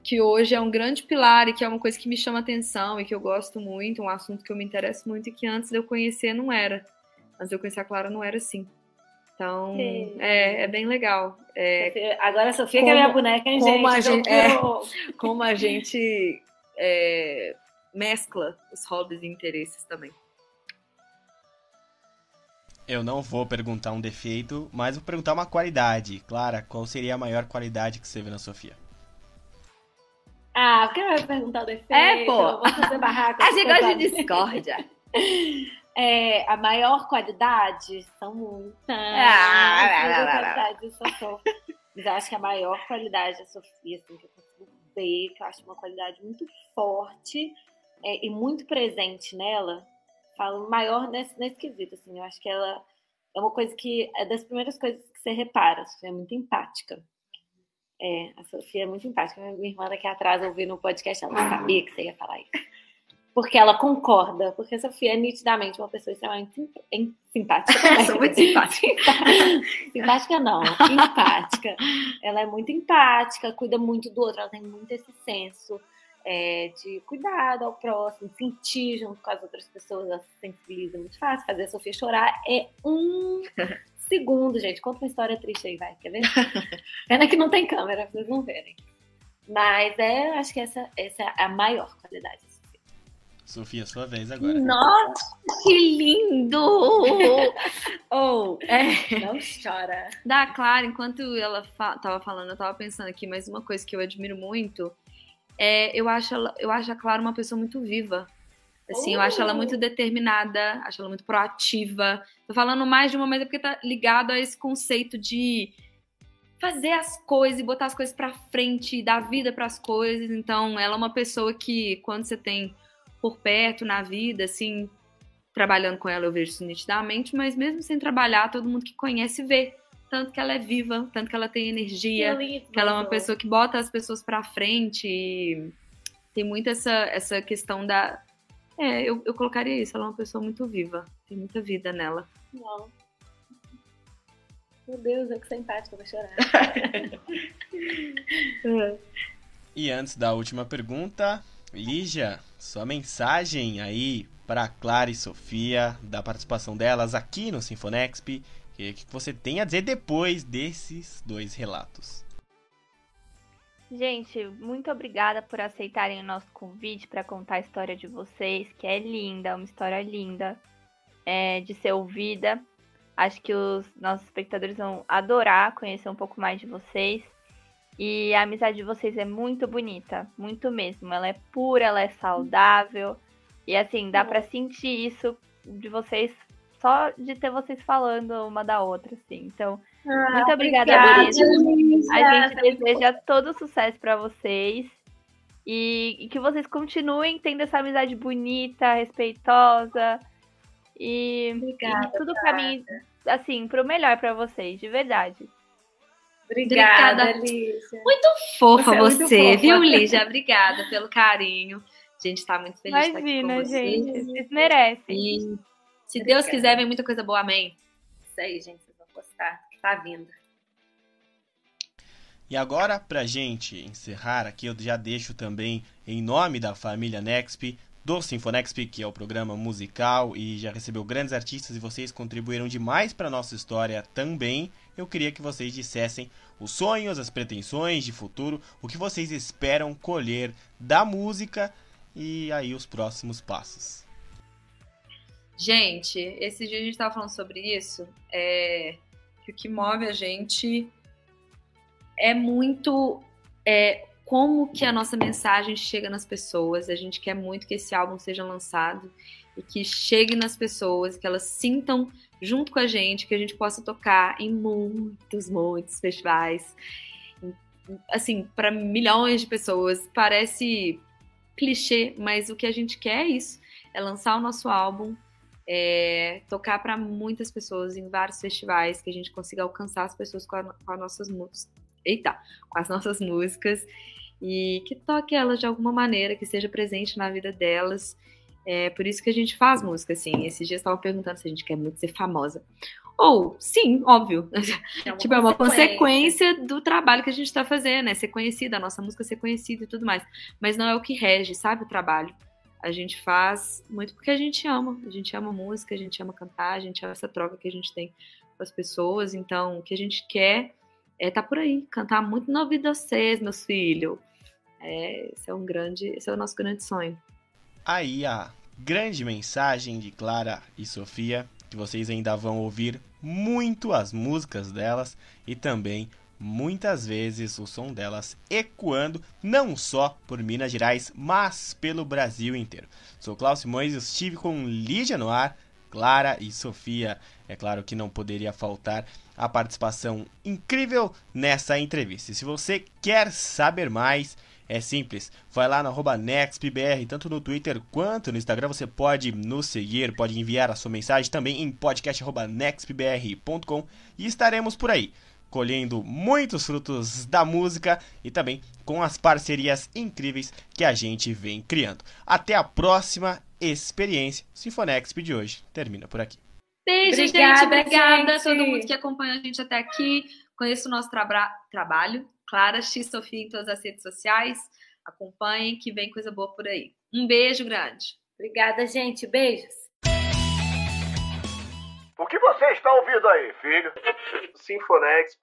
Que hoje é um grande pilar e que é uma coisa que me chama atenção e que eu gosto muito, um assunto que eu me interesso muito e que antes de eu conhecer não era. Antes de eu conhecer a Clara não era assim. Então, Sim. é, é bem legal. É, Agora a Sofia que é minha Como- boneca, hein, como gente? a Então, gente- é. eu- como a gente é, mescla os hobbies e interesses também. Eu não vou perguntar um defeito, mas vou perguntar uma qualidade. Clara, qual seria a maior qualidade que você vê na Sofia? Ah, porque vai perguntar o defeito? É, pô. Vamos fazer barraco. A gente gosta de discórdia. É, a maior qualidade são muitas. Ah, lá, lá, Sofia. Mas eu acho que a maior qualidade da Sofia, assim, que eu consigo ver, que eu acho uma qualidade muito forte é, e muito presente nela, falo maior nesse, nesse quesito, assim, eu acho que ela é uma coisa que é das primeiras coisas que você repara, assim, é muito empática. É, a Sofia é muito empática. Minha irmã daqui atrás ouvindo o podcast, ela não sabia que você ia falar isso. Porque ela concorda, porque a Sofia é nitidamente uma pessoa extremamente sim- em- simpática. Sou muito simpática. simpática não, empática. Ela é muito empática, cuida muito do outro, ela tem muito esse senso é, de cuidado ao próximo, sentir junto com as outras pessoas, ela se sensibiliza muito fácil. Fazer a Sofia chorar é um segundo, gente. Conta uma história triste aí, vai, quer ver? Pena que não tem câmera, pra vocês não verem. Mas é, acho que essa, essa é a maior qualidade. da Sofia. Sofia, sua vez agora. Nossa, que lindo! Ou, é, Não chora. da Clara, enquanto ela fa tava falando, eu tava pensando aqui, mas uma coisa que eu admiro muito é eu acho, ela, eu acho a Clara uma pessoa muito viva. Assim, eu acho ela muito determinada, acho ela muito proativa. Tô falando mais de uma maneira porque tá ligado a esse conceito de fazer as coisas e botar as coisas pra frente, dar vida pras coisas. Então, ela é uma pessoa que quando você tem por perto na vida, assim, trabalhando com ela eu vejo isso nitidamente, mas mesmo sem trabalhar, todo mundo que conhece vê tanto que ela é viva, tanto que ela tem energia, que ela é uma pessoa que bota as pessoas pra frente e tem muito essa, essa questão da. É, eu, eu colocaria isso, ela é uma pessoa muito viva. Tem muita vida nela. Não. Meu Deus, eu que sou empática, vou chorar. E antes da última pergunta, Lígia, sua mensagem aí para Clara e Sofia, da participação delas aqui no Sinfonexp, o que, que você tem a dizer depois desses dois relatos? Gente, muito obrigada por aceitarem o nosso convite para contar a história de vocês, que é linda, uma história linda é, de ser ouvida. Acho que os nossos espectadores vão adorar conhecer um pouco mais de vocês. E a amizade de vocês é muito bonita, muito mesmo. Ela é pura, ela é saudável. E assim, dá para sentir isso de vocês só de ter vocês falando uma da outra, assim. Então, ah, muito obrigada, Beleza. A gente deseja todo sucesso para vocês. E, e, que vocês continuem tendo essa amizade bonita, respeitosa. E, obrigada, e tudo para mim, assim, pro melhor para vocês, de verdade. Obrigada, obrigada. Lígia. Muito fofa você, você muito viu, Lígia? Obrigada pelo carinho. A gente tá muito feliz Imagina, de estar aqui com vocês. gente. Vocês merecem. E, se. Deus quiser, vem muita coisa boa. Amém. Isso aí, gente. Vocês vão gostar. Tá vindo. E agora, pra gente encerrar aqui, eu já deixo também, em nome da família Nexp, do Sinfonexp, que é o programa musical e já recebeu grandes artistas e vocês contribuíram demais para nossa história também. Eu queria que vocês dissessem os sonhos, as pretensões de futuro, o que vocês esperam colher da música e aí os próximos passos. Gente, esse dia a gente estava falando sobre isso, é, que o que move a gente é muito é, como que a nossa mensagem chega nas pessoas. A gente quer muito que esse álbum seja lançado e que chegue nas pessoas, que elas sintam junto com a gente, que a gente possa tocar em muitos, muitos festivais. Assim, para milhões de pessoas. Parece clichê, mas o que a gente quer é isso: é lançar o nosso álbum é, tocar para muitas pessoas em vários festivais, que a gente consiga alcançar as pessoas com, a, com as nossas músicas. Eita, com as nossas músicas e que toque elas de alguma maneira, que seja presente na vida delas. É por isso que a gente faz música, assim. Esses dias estavam perguntando se a gente quer muito ser famosa. Ou, sim, óbvio. É tipo, é uma consequência do trabalho que a gente está fazendo, né? Ser conhecida, a nossa música ser conhecida e tudo mais. Mas não é o que rege, sabe, o trabalho a gente faz muito porque a gente ama. A gente ama música, a gente ama cantar, a gente ama essa troca que a gente tem com as pessoas. Então, o que a gente quer é tá por aí, cantar muito na vida vocês, meus filhos. É, esse é um grande, esse é o nosso grande sonho. Aí a grande mensagem de Clara e Sofia, que vocês ainda vão ouvir muito as músicas delas e também muitas vezes o som delas ecoando não só por Minas Gerais, mas pelo Brasil inteiro. Sou Klaus Simões e estive com Lídia Noir, Clara e Sofia. É claro que não poderia faltar a participação incrível nessa entrevista. E se você quer saber mais, é simples, vai lá no NextBR, tanto no Twitter quanto no Instagram, você pode nos seguir, pode enviar a sua mensagem também em podcast.nextbr.com e estaremos por aí colhendo muitos frutos da música e também com as parcerias incríveis que a gente vem criando. Até a próxima experiência. Sinfonexp de hoje termina por aqui. Beijo, obrigada, gente. Obrigada a todo mundo que acompanha a gente até aqui. Conheça o nosso tra trabalho. Clara X Sofia em todas as redes sociais. Acompanhem que vem coisa boa por aí. Um beijo grande. Obrigada, gente. Beijos. O que você está ouvindo aí, filho? Sinfonexp.